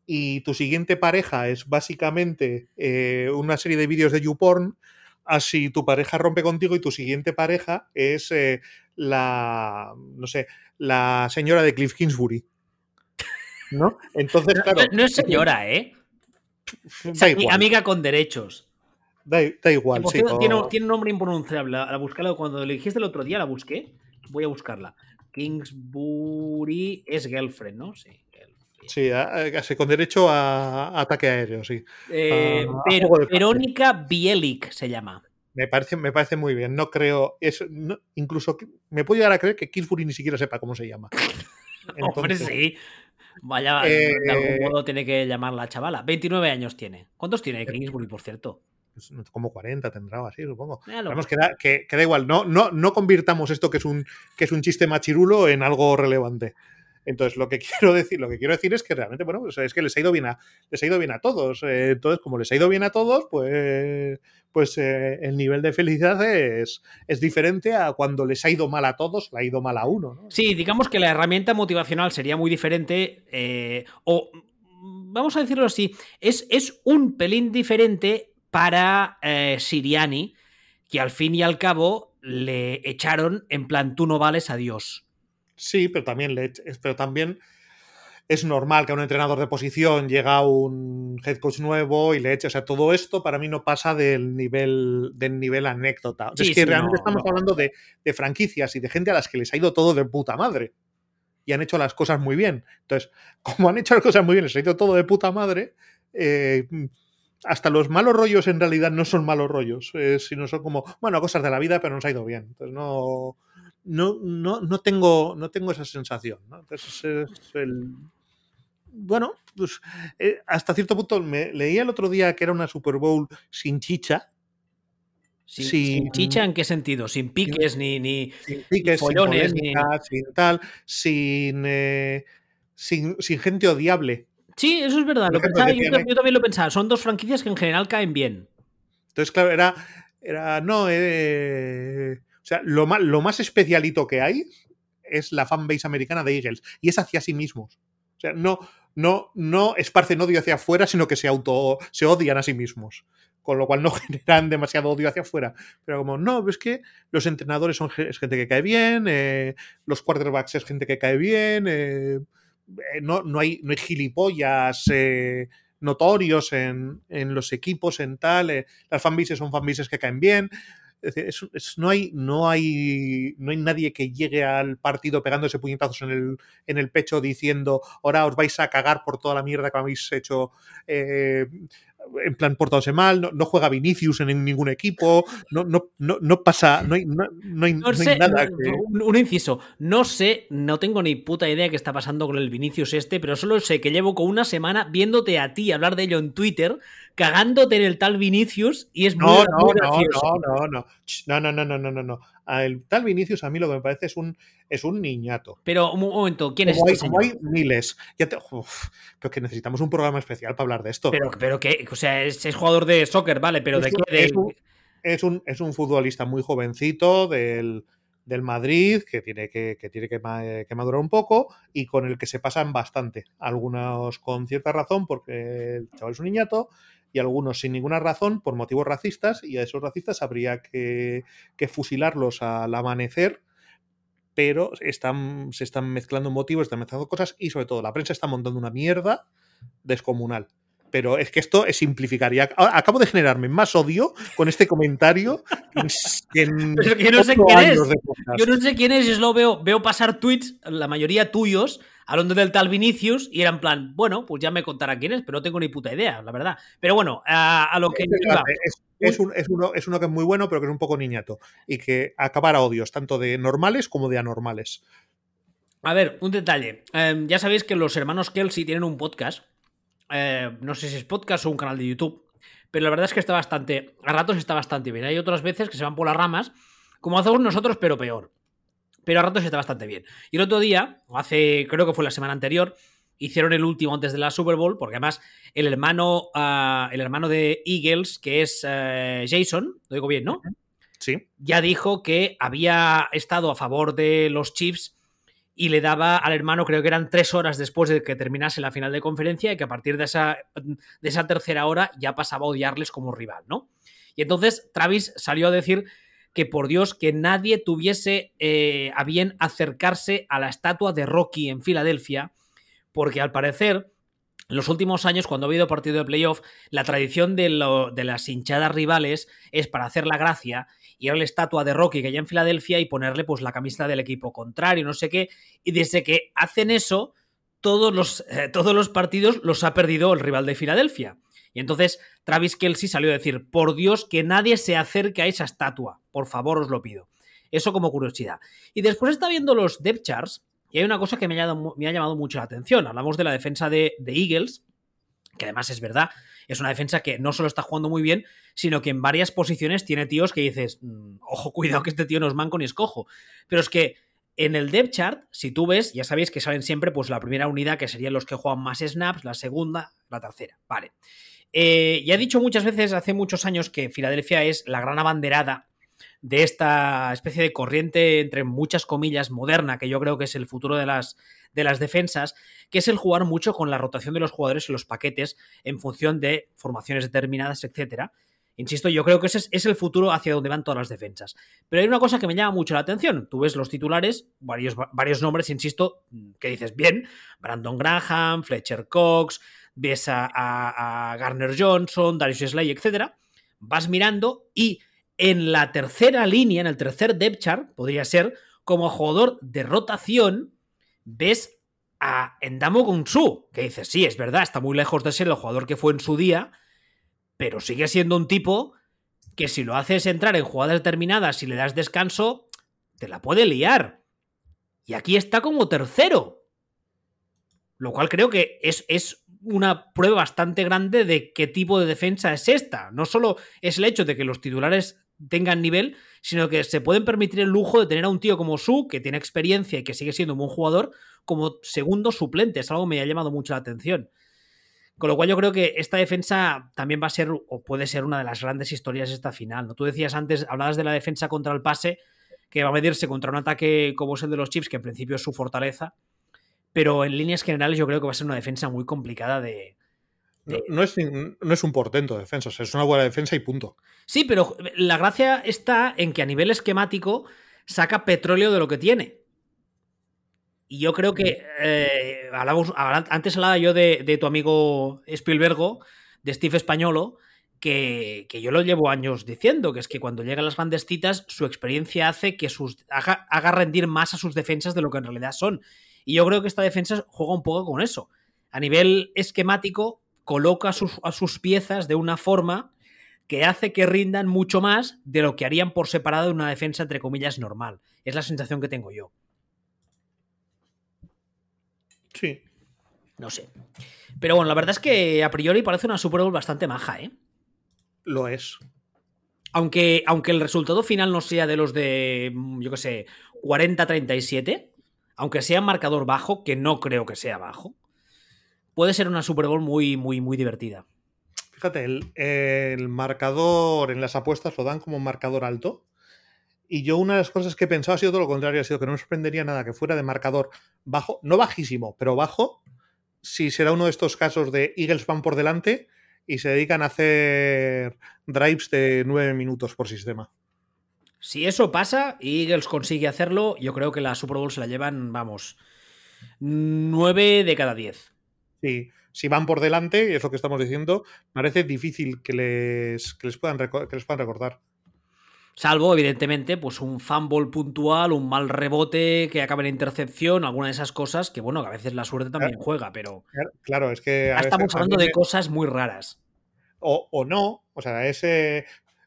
y tu siguiente pareja es básicamente eh, una serie de vídeos de YouPorn, así tu pareja rompe contigo y tu siguiente pareja es eh, la, no sé, la señora de Cliff Kingsbury. ¿no? Entonces, claro. No, es señora, ¿eh? amiga con derechos. Da, igual, sí. Tiene, un nombre impronunciable. La, buscarla cuando le dijiste el otro día, la busqué. Voy a buscarla. Kingsbury es girlfriend, ¿no? Sí. Sí, con derecho a, ataque aéreo, sí. Eh, Verónica Bielik se llama. Me parece, me parece muy bien. No creo. Es, incluso me puedo llegar a creer que Kingsbury ni siquiera sepa cómo se llama. Hombre, sí. Vaya, de algún eh, modo tiene que llamar la chavala. 29 años tiene. ¿Cuántos tiene Kingsbury, por cierto? Pues, como 40 tendrá así, supongo. Vamos, que da, que, da, igual. No, no, no convirtamos esto que es, un, que es un chiste machirulo en algo relevante. Entonces, lo que quiero decir, lo que quiero decir es que realmente, bueno, pues es que les ha ido bien a, les ha ido bien a todos. Eh, entonces, como les ha ido bien a todos, pues, pues eh, el nivel de felicidad es, es, diferente a cuando les ha ido mal a todos, le ha ido mal a uno. ¿no? Sí, digamos que la herramienta motivacional sería muy diferente. Eh, o vamos a decirlo así, es, es un pelín diferente para Siriani, que al fin y al cabo le echaron en plan tú no vales a Dios. Sí, pero también, le, pero también es normal que a un entrenador de posición llega un head coach nuevo y le eche. O sea, todo esto para mí no pasa del nivel, del nivel anécdota. es que realmente estamos hablando de, franquicias y de gente a las que les ha ido todo de puta madre. Y han hecho las cosas muy bien. Entonces, como han hecho las cosas muy bien, les ha ido todo de puta madre. Eh, hasta los malos rollos en realidad no son malos rollos, eh, sino son como, bueno, cosas de la vida, pero nos ha ido bien. Entonces, no no, no, no, tengo, no tengo esa sensación. Entonces es el... Bueno, pues eh, hasta cierto punto me leía el otro día que era una Super Bowl sin chicha. Sin, chicha en qué sentido? Sin piques ni, ni sin piques, follones, sin, sin tal, sin, eh, sin, sin, gente odiable. Sí, eso es verdad. Lo pensaba, yo, también lo pensaba. Son dos franquicias que en general caen bien. Entonces, claro, era. era no, eh, o sea, lo más, lo más especialito que hay es la fanbase americana de Eagles. Y es hacia sí mismos. O sea, no, no, no esparcen odio hacia afuera, sino que se auto se odian a sí mismos. Con lo cual no generan demasiado odio hacia afuera. Pero como, no, es que los entrenadores son es gente que cae bien, eh, los quarterbacks es gente que cae bien, eh, no, no, hay, no hay gilipollas notorios en, en, los equipos, en tal, las fanbases son fanbases que caen bien. No, hay, no, hay, no hay nadie que llegue al partido pegándose puñetazos en el, en el pecho diciendo ahora os vais a cagar por toda la mierda que habéis hecho eh, en plan portándose mal, no, no, juega Vinicius en ningún equipo, no, no, no, no pasa, no hay, no, no hay, no sé, hay nada que... un, un, inciso, no sé, no tengo ni puta idea qué está pasando con el Vinicius este, pero solo sé que llevo con una semana viéndote a ti hablar de ello en Twitter, cagándote en el tal Vinicius y es muy, no, no, muy no, gracioso. no, no, no, no, no, no, no, no, no, no. El tal Vinicius a mí lo que me parece es un, es un niñato. Pero un momento, ¿quién como es hay, este como señor? hay miles. Ya te, uf, pero que necesitamos un programa especial para hablar de esto. Pero, pero que, o sea, es, es, jugador de soccer, vale, pero es de qué? Es, un, es, un, es un futbolista muy jovencito del, del Madrid que tiene, que, que tiene que, que, madurar un poco y con el que se pasan bastante. Algunos con cierta razón porque el chaval es un niñato y algunos sin ninguna razón por motivos racistas y a esos racistas habría que, que fusilarlos al amanecer pero están, se están mezclando motivos, están mezclando cosas y sobre todo la prensa está montando una mierda descomunal. Pero es que esto es simplificar. Y acabo de generarme más odio con este comentario que en Pero yo no sé quién es. Yo no sé quién es, solo veo, veo pasar tweets, la mayoría tuyos, hablando del tal Vinicius, y era en plan, bueno, pues ya me contará quién es, pero no tengo ni puta idea, la verdad. Pero bueno, a, a lo que. Es, es, un, es, uno, es uno que es muy bueno, pero que es un poco niñato. Y que acabará odios, tanto de normales como de anormales. A ver, un detalle. Eh, ya sabéis que los hermanos Kelsey tienen un podcast. Eh, no sé si es podcast o un canal de YouTube. Pero la verdad es que está bastante. A ratos está bastante bien. Hay otras veces que se van por las ramas, como hacemos nosotros, pero peor. Pero a ratos está bastante bien. Y el otro día, hace, creo que fue la semana anterior, hicieron el último antes de la Super Bowl, porque además el hermano, uh, el hermano de Eagles, que es uh, Jason, lo digo bien, ¿no? Sí. Ya dijo que había estado a favor de los Chiefs y le daba al hermano, creo que eran tres horas después de que terminase la final de conferencia, y que a partir de esa, de esa tercera hora ya pasaba a odiarles como rival, ¿no? Y entonces Travis salió a decir que por Dios que nadie tuviese eh, a bien acercarse a la estatua de Rocky en Filadelfia, porque al parecer en los últimos años, cuando ha habido partido de playoff, la tradición de, lo, de, las hinchadas rivales es para hacer la gracia ir a la estatua de Rocky que hay en Filadelfia y ponerle pues la camisa del equipo contrario, no sé qué. Y desde que hacen eso, todos los, eh, todos los partidos los ha perdido el rival de Filadelfia. Y entonces Travis Kelsey salió a decir, por Dios, que nadie se acerque a esa estatua, por favor os lo pido. Eso como curiosidad. Y después está viendo los depth charts y hay una cosa que me ha, llamado, me ha llamado mucho la atención. Hablamos de la defensa de, de, Eagles, que además es verdad, es una defensa que no solo está jugando muy bien, sino que en varias posiciones tiene tíos que dices, mmm, ojo, cuidado que este tío no es manco ni es cojo. Pero es que en el depth chart, si tú ves, ya sabéis que salen siempre pues la primera unidad, que serían los que juegan más snaps, la segunda, la tercera. Vale. Eh, ya he dicho muchas veces, hace muchos años, que Filadelfia es la gran abanderada de esta especie de corriente, entre muchas comillas, moderna, que yo creo que es el futuro de las, de las defensas, que es el jugar mucho con la rotación de los jugadores y los paquetes en función de formaciones determinadas, etcétera. Insisto, yo creo que ese es, es, el futuro hacia donde van todas las defensas. Pero hay una cosa que me llama mucho la atención. Tú ves los titulares, varios, varios nombres, insisto, que dices bien, Brandon Graham, Fletcher Cox, ves a, a, a Garner Johnson, Darius Slay, etcétera. Vas mirando y en la tercera línea, en el tercer depth chart, podría ser, como jugador de rotación, ves a Endamo Gonsu, que dices, sí, es verdad, está muy lejos de ser el jugador que fue en su día, pero sigue siendo un tipo que si lo haces entrar en jugadas determinadas y le das descanso, te la puede liar. Y aquí está como tercero. Lo cual creo que es, es una prueba bastante grande de qué tipo de defensa es esta. No solo es el hecho de que los titulares tengan nivel, sino que se pueden permitir el lujo de tener a un tío como Su, que tiene experiencia y que sigue siendo un buen jugador, como segundo suplente. Es algo que me ha llamado mucho la atención. Con lo cual yo creo que esta defensa también va a ser o puede ser una de las grandes historias de esta final. ¿no? Tú decías antes, hablabas de la defensa contra el pase, que va a medirse contra un ataque como es el de los Chiefs, que en principio es su fortaleza. pero en líneas generales yo creo que va a ser una defensa muy complicada de... No, no es, no es un portento de defensa, o sea, es una buena defensa y punto. Sí, pero la gracia está en que a nivel esquemático saca petróleo de lo que tiene. Y yo creo que eh, hablamos, antes hablaba yo de, de, tu amigo Spielbergo, de Steve Españolo, que, que, yo lo llevo años diciendo, que es que cuando llegan las grandes citas, su experiencia hace que sus, haga, haga, rendir más a sus defensas de lo que en realidad son. Y yo creo que esta defensa juega un poco con eso. A nivel esquemático, coloca a sus, a sus piezas de una forma que hace que rindan mucho más de lo que harían por separado de una defensa, entre comillas, normal. Es la sensación que tengo yo. Sí. No sé. Pero bueno, la verdad es que a priori parece una Super Bowl bastante maja, ¿eh? Lo es. Aunque, aunque el resultado final no sea de los de, yo qué sé, 40-37, aunque sea marcador bajo, que no creo que sea bajo, puede ser una Super Bowl muy, muy, muy divertida. Fíjate, el, el marcador en las apuestas lo dan como marcador alto. Y yo una de las cosas que he pensado ha sido todo lo contrario, ha sido que no me sorprendería nada que fuera de marcador bajo, no bajísimo, pero bajo, si será uno de estos casos de Eagles van por delante y se dedican a hacer drives de nueve minutos por sistema. Si eso pasa y Eagles consigue hacerlo, yo creo que la Super Bowl se la llevan, vamos, nueve de cada diez. Sí, si van por delante, es lo que estamos diciendo, parece difícil que les, que les, puedan, que les puedan recordar. Salvo, evidentemente, pues un fumble puntual, un mal rebote que acabe en intercepción, alguna de esas cosas que, bueno, que a veces la suerte también claro, juega, pero. Claro, es que. estamos hablando de cosas muy raras. O, o no, o sea, ese.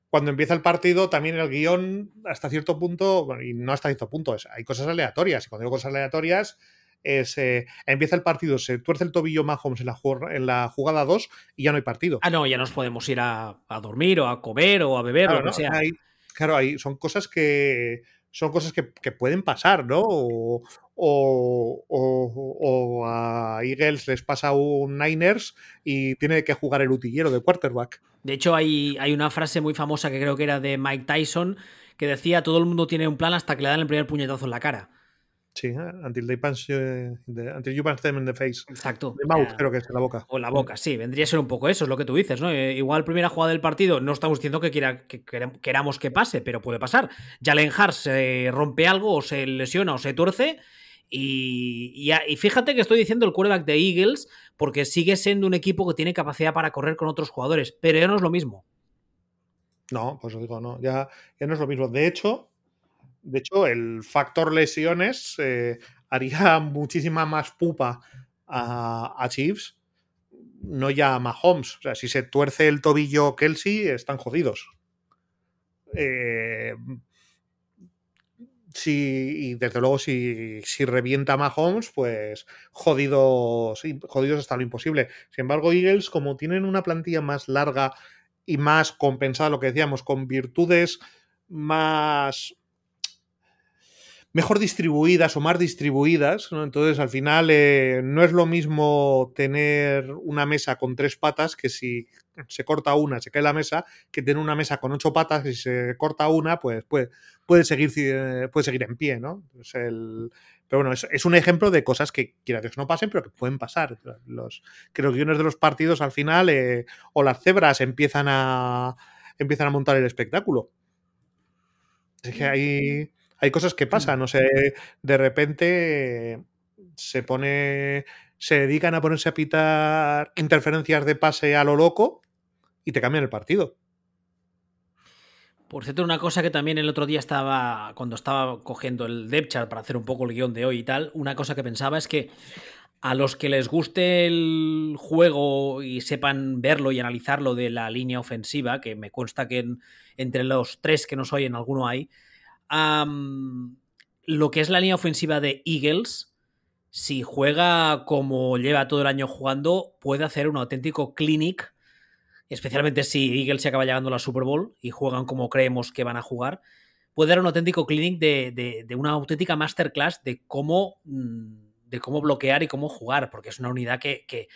Cuando empieza el partido, también el guion, hasta cierto punto, bueno, y no hasta cierto punto, es, hay cosas aleatorias. Y cuando digo cosas aleatorias, es, eh, empieza el partido, se tuerce el tobillo Mahomes en la, en la jugada 2 y ya no hay partido. Ah, no, ya nos podemos ir a, a dormir o a comer o a beber claro, o lo que sea. Hay, claro, ahí son cosas que son cosas que, que pueden pasar, ¿no? O, o, o, o, a Eagles les pasa un Niners y tiene que jugar el utillero de quarterback. De hecho, hay, hay una frase muy famosa que creo que era de Mike Tyson que decía todo el mundo tiene un plan hasta que le dan el primer puñetazo en la cara. Sí, ¿eh? until, they punch, the, until you punch them in the face. Exacto. The mouth, creo que es la boca. O la boca, sí. Vendría a ser un poco eso, es lo que tú dices, ¿no? Eh, igual primera jugada del partido, no estamos diciendo que, quiera, que queramos que pase, pero puede pasar. Jalen Hart se rompe algo, o se lesiona, o se tuerce. Y, y, y, fíjate que estoy diciendo el quarterback de Eagles porque sigue siendo un equipo que tiene capacidad para correr con otros jugadores, pero ya no es lo mismo. No, pues os digo, no, ya, ya no es lo mismo. De hecho, de hecho, el factor lesiones eh, haría muchísima más pupa a, Chiefs, no ya a Mahomes. O sea, si se tuerce el tobillo Kelsey, están jodidos. Eh, si, y desde luego, si, si revienta Mahomes, pues jodidos, jodidos hasta lo imposible. Sin embargo, Eagles, como tienen una plantilla más larga y más compensada, lo que decíamos, con virtudes más mejor distribuidas o más distribuidas, ¿no? entonces al final eh, no es lo mismo tener una mesa con tres patas que si se corta una, se cae la mesa, que tener una mesa con ocho patas, que si se corta una, pues puede, puede, seguir, puede seguir en pie, ¿no? Es el, pero bueno, es, es, un ejemplo de cosas que quiera Dios no pasen, pero que pueden pasar. Los, que los guiones de los partidos al final, eh, o las cebras empiezan a, empiezan a montar el espectáculo. Es que hay hay cosas que pasan, no sé, de repente se pone, se dedican a ponerse a pitar interferencias de pase a lo loco y te cambian el partido. Por cierto, una cosa que también el otro día estaba, cuando estaba cogiendo el depth para hacer un poco el guion de hoy y tal, una cosa que pensaba es que a los que les guste el juego y sepan verlo y analizarlo de la línea ofensiva, que me consta que en, entre los tres que nos oyen alguno hay, Lo que es la línea ofensiva de Eagles, si juega como lleva todo el año jugando, puede hacer un auténtico clinic, especialmente si Eagles se acaba llegando a la Super Bowl y juegan como creemos que van a jugar, puede dar un auténtico clinic de, una auténtica masterclass de cómo, mm, de cómo bloquear y cómo jugar, porque es una unidad que, que,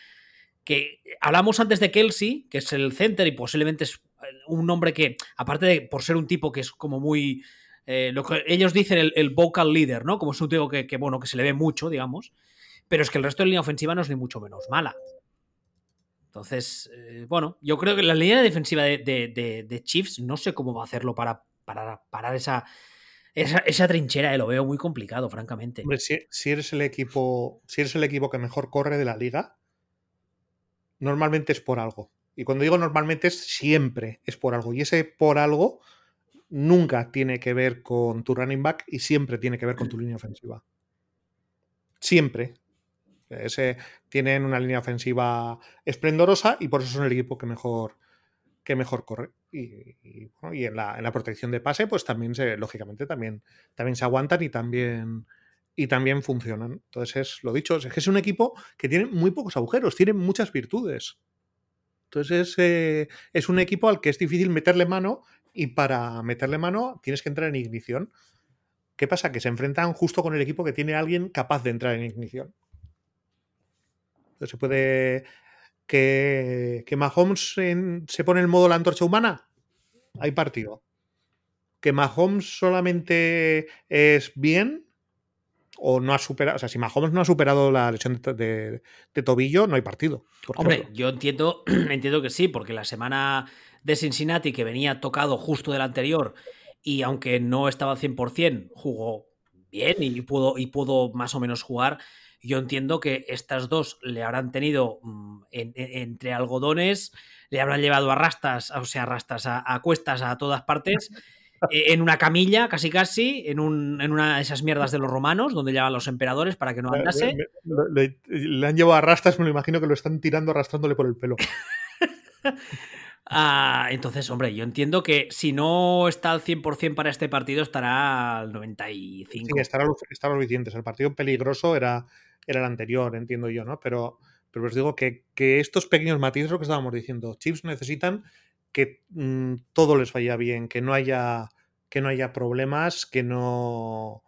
que hablamos antes de Kelsey, que es el center y posiblemente es un nombre que, aparte de por ser un tipo que es como muy eh, lo que ellos dicen el, vocal leader, ¿no? Como es un tío que, bueno, que se le ve mucho, digamos. pero es que el resto de la línea ofensiva no es ni mucho menos mala. Entonces, eh, bueno, yo creo que la línea defensiva de, Chiefs no sé cómo va a hacerlo para parar esa, esa, trinchera, eh, lo veo muy complicado, francamente. Hombre, si, eres el equipo, si eres el equipo que mejor corre de la liga, normalmente es por algo. Y cuando digo normalmente es siempre es por algo. Y ese por algo nunca tiene que ver con tu running back y siempre tiene que ver con tu línea ofensiva. Siempre. Ese, tienen una línea ofensiva esplendorosa y por eso son el equipo que mejor, que mejor corre. Y, en, la, protección de pase, pues también se, lógicamente, también, también se aguantan y también, y también funcionan. Entonces, es lo dicho, es que es un equipo que tiene muy pocos agujeros, tiene muchas virtudes. Entonces, eh, es un equipo al que es difícil meterle mano y para meterle mano tienes que entrar en ignición. ¿Qué pasa? Que se enfrentan justo con el equipo que tiene alguien capaz de entrar en ignición. Entonces se puede. Que, que Mahomes se pone en modo la antorcha humana. Hay partido. Que Mahomes solamente es bien o no ha superado. O sea, si Mahomes no ha superado la lesión de, tobillo, no hay partido. Hombre, yo entiendo, entiendo que sí, porque la semana de Cincinnati, que venía tocado justo del anterior, y aunque no estaba al 100%, jugó bien y pudo, y pudo más o menos jugar. Yo entiendo que estas dos le habrán tenido mm, entre algodones, le habrán llevado a rastas, o sea, a rastas, a, cuestas a todas partes, e, en una camilla, casi casi, en, en, una de esas mierdas de los romanos, donde llevan los emperadores para que no andase. Le, le han llevado a rastas, me lo imagino que lo están tirando arrastrándole por el pelo. Ah, entonces, hombre, yo entiendo que si no está al 100% para este partido, estará al 95%. Sí, estará, estará. El partido peligroso era, era el anterior, entiendo yo, ¿no? Pero, pero os digo que, estos pequeños matices, lo que estábamos diciendo, Chips necesitan que mm, todo les vaya bien, que no haya, que no haya problemas, que no,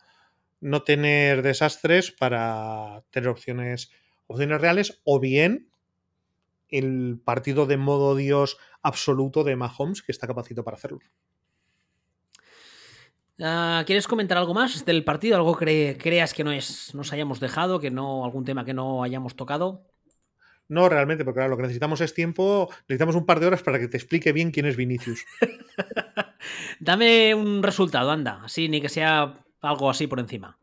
no tener desastres para tener opciones, opciones reales, o bien el partido de modo Dios absoluto de Mahomes que está capacitado para hacerlo. Ah, ¿Quieres comentar algo más del partido? ¿Algo que creas que no es, nos hayamos dejado? que no ¿Algún tema que no hayamos tocado? No, realmente, porque lo que necesitamos es tiempo. Necesitamos un par de horas para que te explique bien quién es Vinicius. Dame un resultado, anda. Así, ni que sea algo así por encima.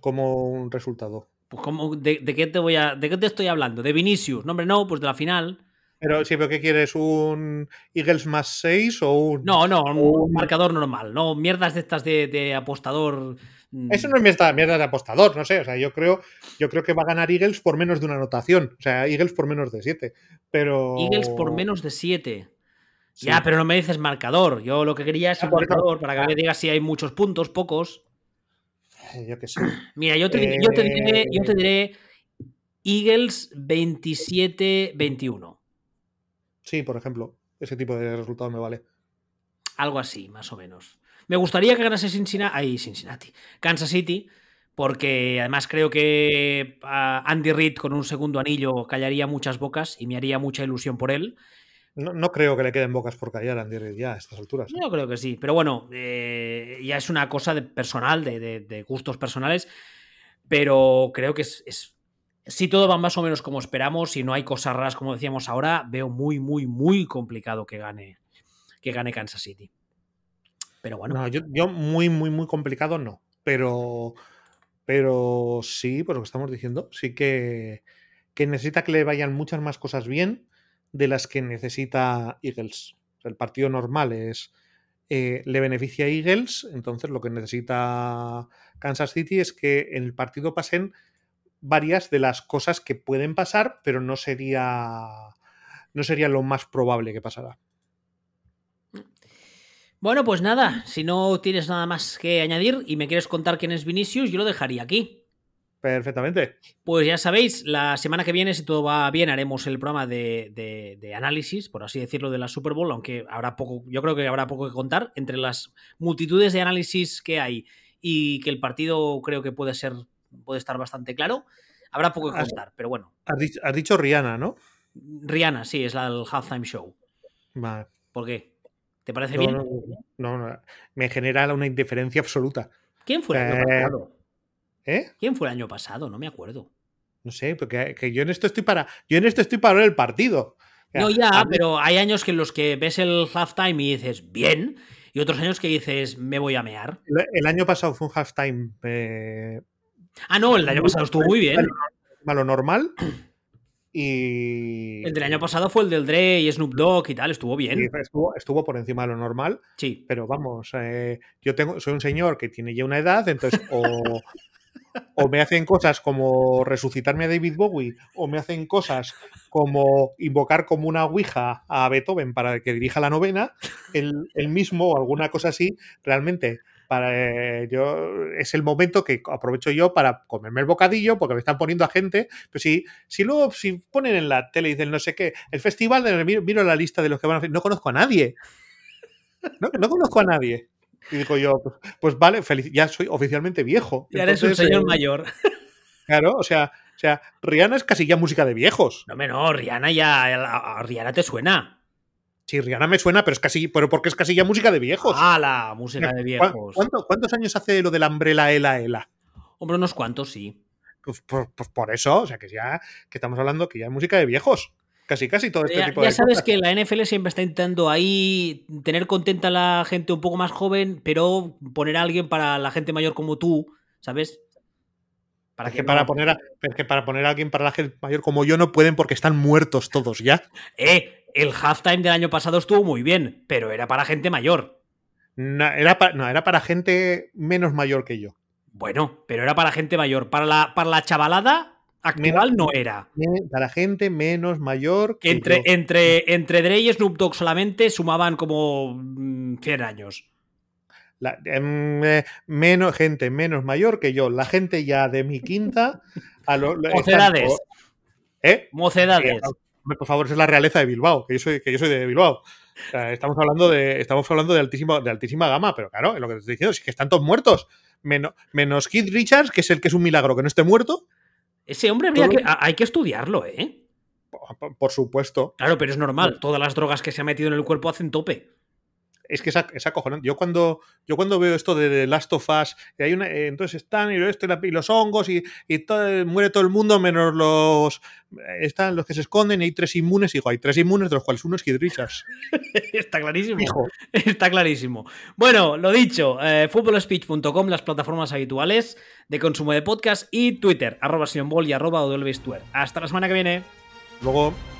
Como un resultado. Pues de, qué te voy a, ¿De qué te estoy hablando? ¿De Vinicius? No, hombre, no, pues de la final. Pero sí, pero ¿qué quieres? ¿Un Eagles más 6 o un.? No, no, un, marcador normal. No, mierdas de estas de, apostador. Mm. Eso no es mierda, mierda, de apostador, no sé. O sea, yo creo, yo creo que va a ganar Eagles por menos de una anotación. O sea, Eagles por menos de 7. Pero. Eagles por menos de 7. Ya, pero no me dices marcador. Yo lo que quería es un marcador para que me digas si hay muchos puntos, pocos. Eh, yo qué sé. Mira, yo te, yo te, diré, yo te diré Eagles 27-21. Sí, por ejemplo, ese tipo de resultado me vale. Algo así, más o menos. Me gustaría que ganase Cincinnati, ay, Cincinnati, Kansas City, porque además creo que Andy Reid con un segundo anillo callaría muchas bocas y me haría mucha ilusión por él. No, creo que le queden bocas por callar a Andy Reid ya a estas alturas. Yo creo que sí, pero bueno, eh, ya es una cosa de personal, de, gustos personales, pero creo que es si todo va más o menos como esperamos, si no hay cosas raras como decíamos ahora, veo muy, muy, muy complicado que gane, que gane Kansas City. Pero bueno. No, yo, muy, muy, muy complicado no. Pero, pero sí, por lo que estamos diciendo, sí que, que necesita que le vayan muchas más cosas bien de las que necesita Eagles. el partido normal es. Eh, le beneficia a Eagles, entonces lo que necesita Kansas City es que en el partido pasen varias de las cosas que pueden pasar, pero no sería, no sería lo más probable que pasara. Bueno, pues nada, si no tienes nada más que añadir y me quieres contar quién es Vinicius, yo lo dejaría aquí. Perfectamente. Pues ya sabéis, la semana que viene, si todo va bien, haremos el programa de, de, análisis, por así decirlo, de la Super Bowl, aunque habrá poco, yo creo que habrá poco que contar entre las multitudes de análisis que hay y que el partido creo que puede ser puede estar bastante claro. Habrá poco que contar, pero bueno. Has dicho, Rihanna, ¿no? Rihanna, sí, es la del halftime show. Vale. ¿Por qué? ¿Te parece bien? No, no, me genera una indiferencia absoluta. ¿Quién fue el año eh, pasado? ¿Eh? ¿Quién fue el año pasado? No me acuerdo. No sé, porque que yo en esto estoy para. Yo en esto estoy para ver el partido. No, ya, pero hay años que en los que ves el halftime y dices, bien, y otros años que dices, me voy a mear. El, año pasado fue un halftime. Eh, ah, no, el año pasado estuvo muy bien. Malo normal. Y. El del año pasado fue el del Dre y Snoop Dogg y tal, estuvo bien. estuvo, por encima de lo normal. Sí. Pero vamos, eh, yo tengo, soy un señor que tiene ya una edad, entonces o, o me hacen cosas como resucitarme a David Bowie, o me hacen cosas como invocar como una ouija a Beethoven para que dirija la novena, el, mismo o alguna cosa así, realmente para eh, yo es el momento que aprovecho yo para comerme el bocadillo porque me están poniendo a gente pero si, si luego si ponen en la tele y dicen no sé qué el festival de, miro, la lista de los que van a no conozco a nadie no, no conozco a nadie y digo yo, pues, pues vale, ya soy oficialmente viejo. Ya eres un señor eh, mayor. Claro, o sea, o sea, Rihanna es casi ya música de viejos. No, no, Rihanna ya. Rihanna te suena. Sí, Rihanna me suena, pero es casi, pero porque es casi ya música de viejos. Ah, la música de viejos. ¿Cuántos años hace lo del Umbrella Ela Ela? Hombre, unos cuantos, sí. Pues, pues, pues, por eso, o sea, que ya que estamos hablando que ya es música de viejos casi casi todo este tipo de Ya sabes que la NFL siempre está intentando ahí tener contenta a la gente un poco más joven, pero poner a alguien para la gente mayor como tú, ¿sabes? Para que, para poner a, que para poner a alguien para la gente mayor como yo no pueden porque están muertos todos ya. Eh, el halftime del año pasado estuvo muy bien, pero era para gente mayor. No, era para, no, era para gente menos mayor que yo. Bueno, pero era para gente mayor. Para la, para la chavalada, actual no era. Para gente menos mayor que entre, entre, entre Dre y Snoop Dogg solamente sumaban como 100 mm, años. Em, eh, menos gente menos mayor que yo. La gente ya de mi quinta. A Mocedades. ¿Eh? Mocedades. Por favor, es la realeza de Bilbao, que yo soy, que yo soy de Bilbao. estamos hablando de, estamos hablando de, altísimo, de altísima gama, pero claro, lo que te estoy diciendo es que están todos muertos. Menos, menos Keith Richards, que es el que es un milagro que no esté muerto. Ese hombre habría que, hay que estudiarlo, ¿eh? Por supuesto. Claro, pero es normal. Todas las drogas que se ha metido en el cuerpo hacen tope es que es, acojonante. Yo cuando, yo cuando veo esto de, The Last of Us, y hay una, eh, entonces están y, esto, y los hongos y, muere todo el mundo menos los están los que se esconden y hay tres inmunes. Y digo, hay tres inmunes de los cuales uno es Kid Richards. Está clarísimo. Está clarísimo. Bueno, lo dicho, eh, footballspeech.com, las plataformas habituales de consumo de podcast y Twitter, arroba y arroba Hasta la semana que viene. Luego.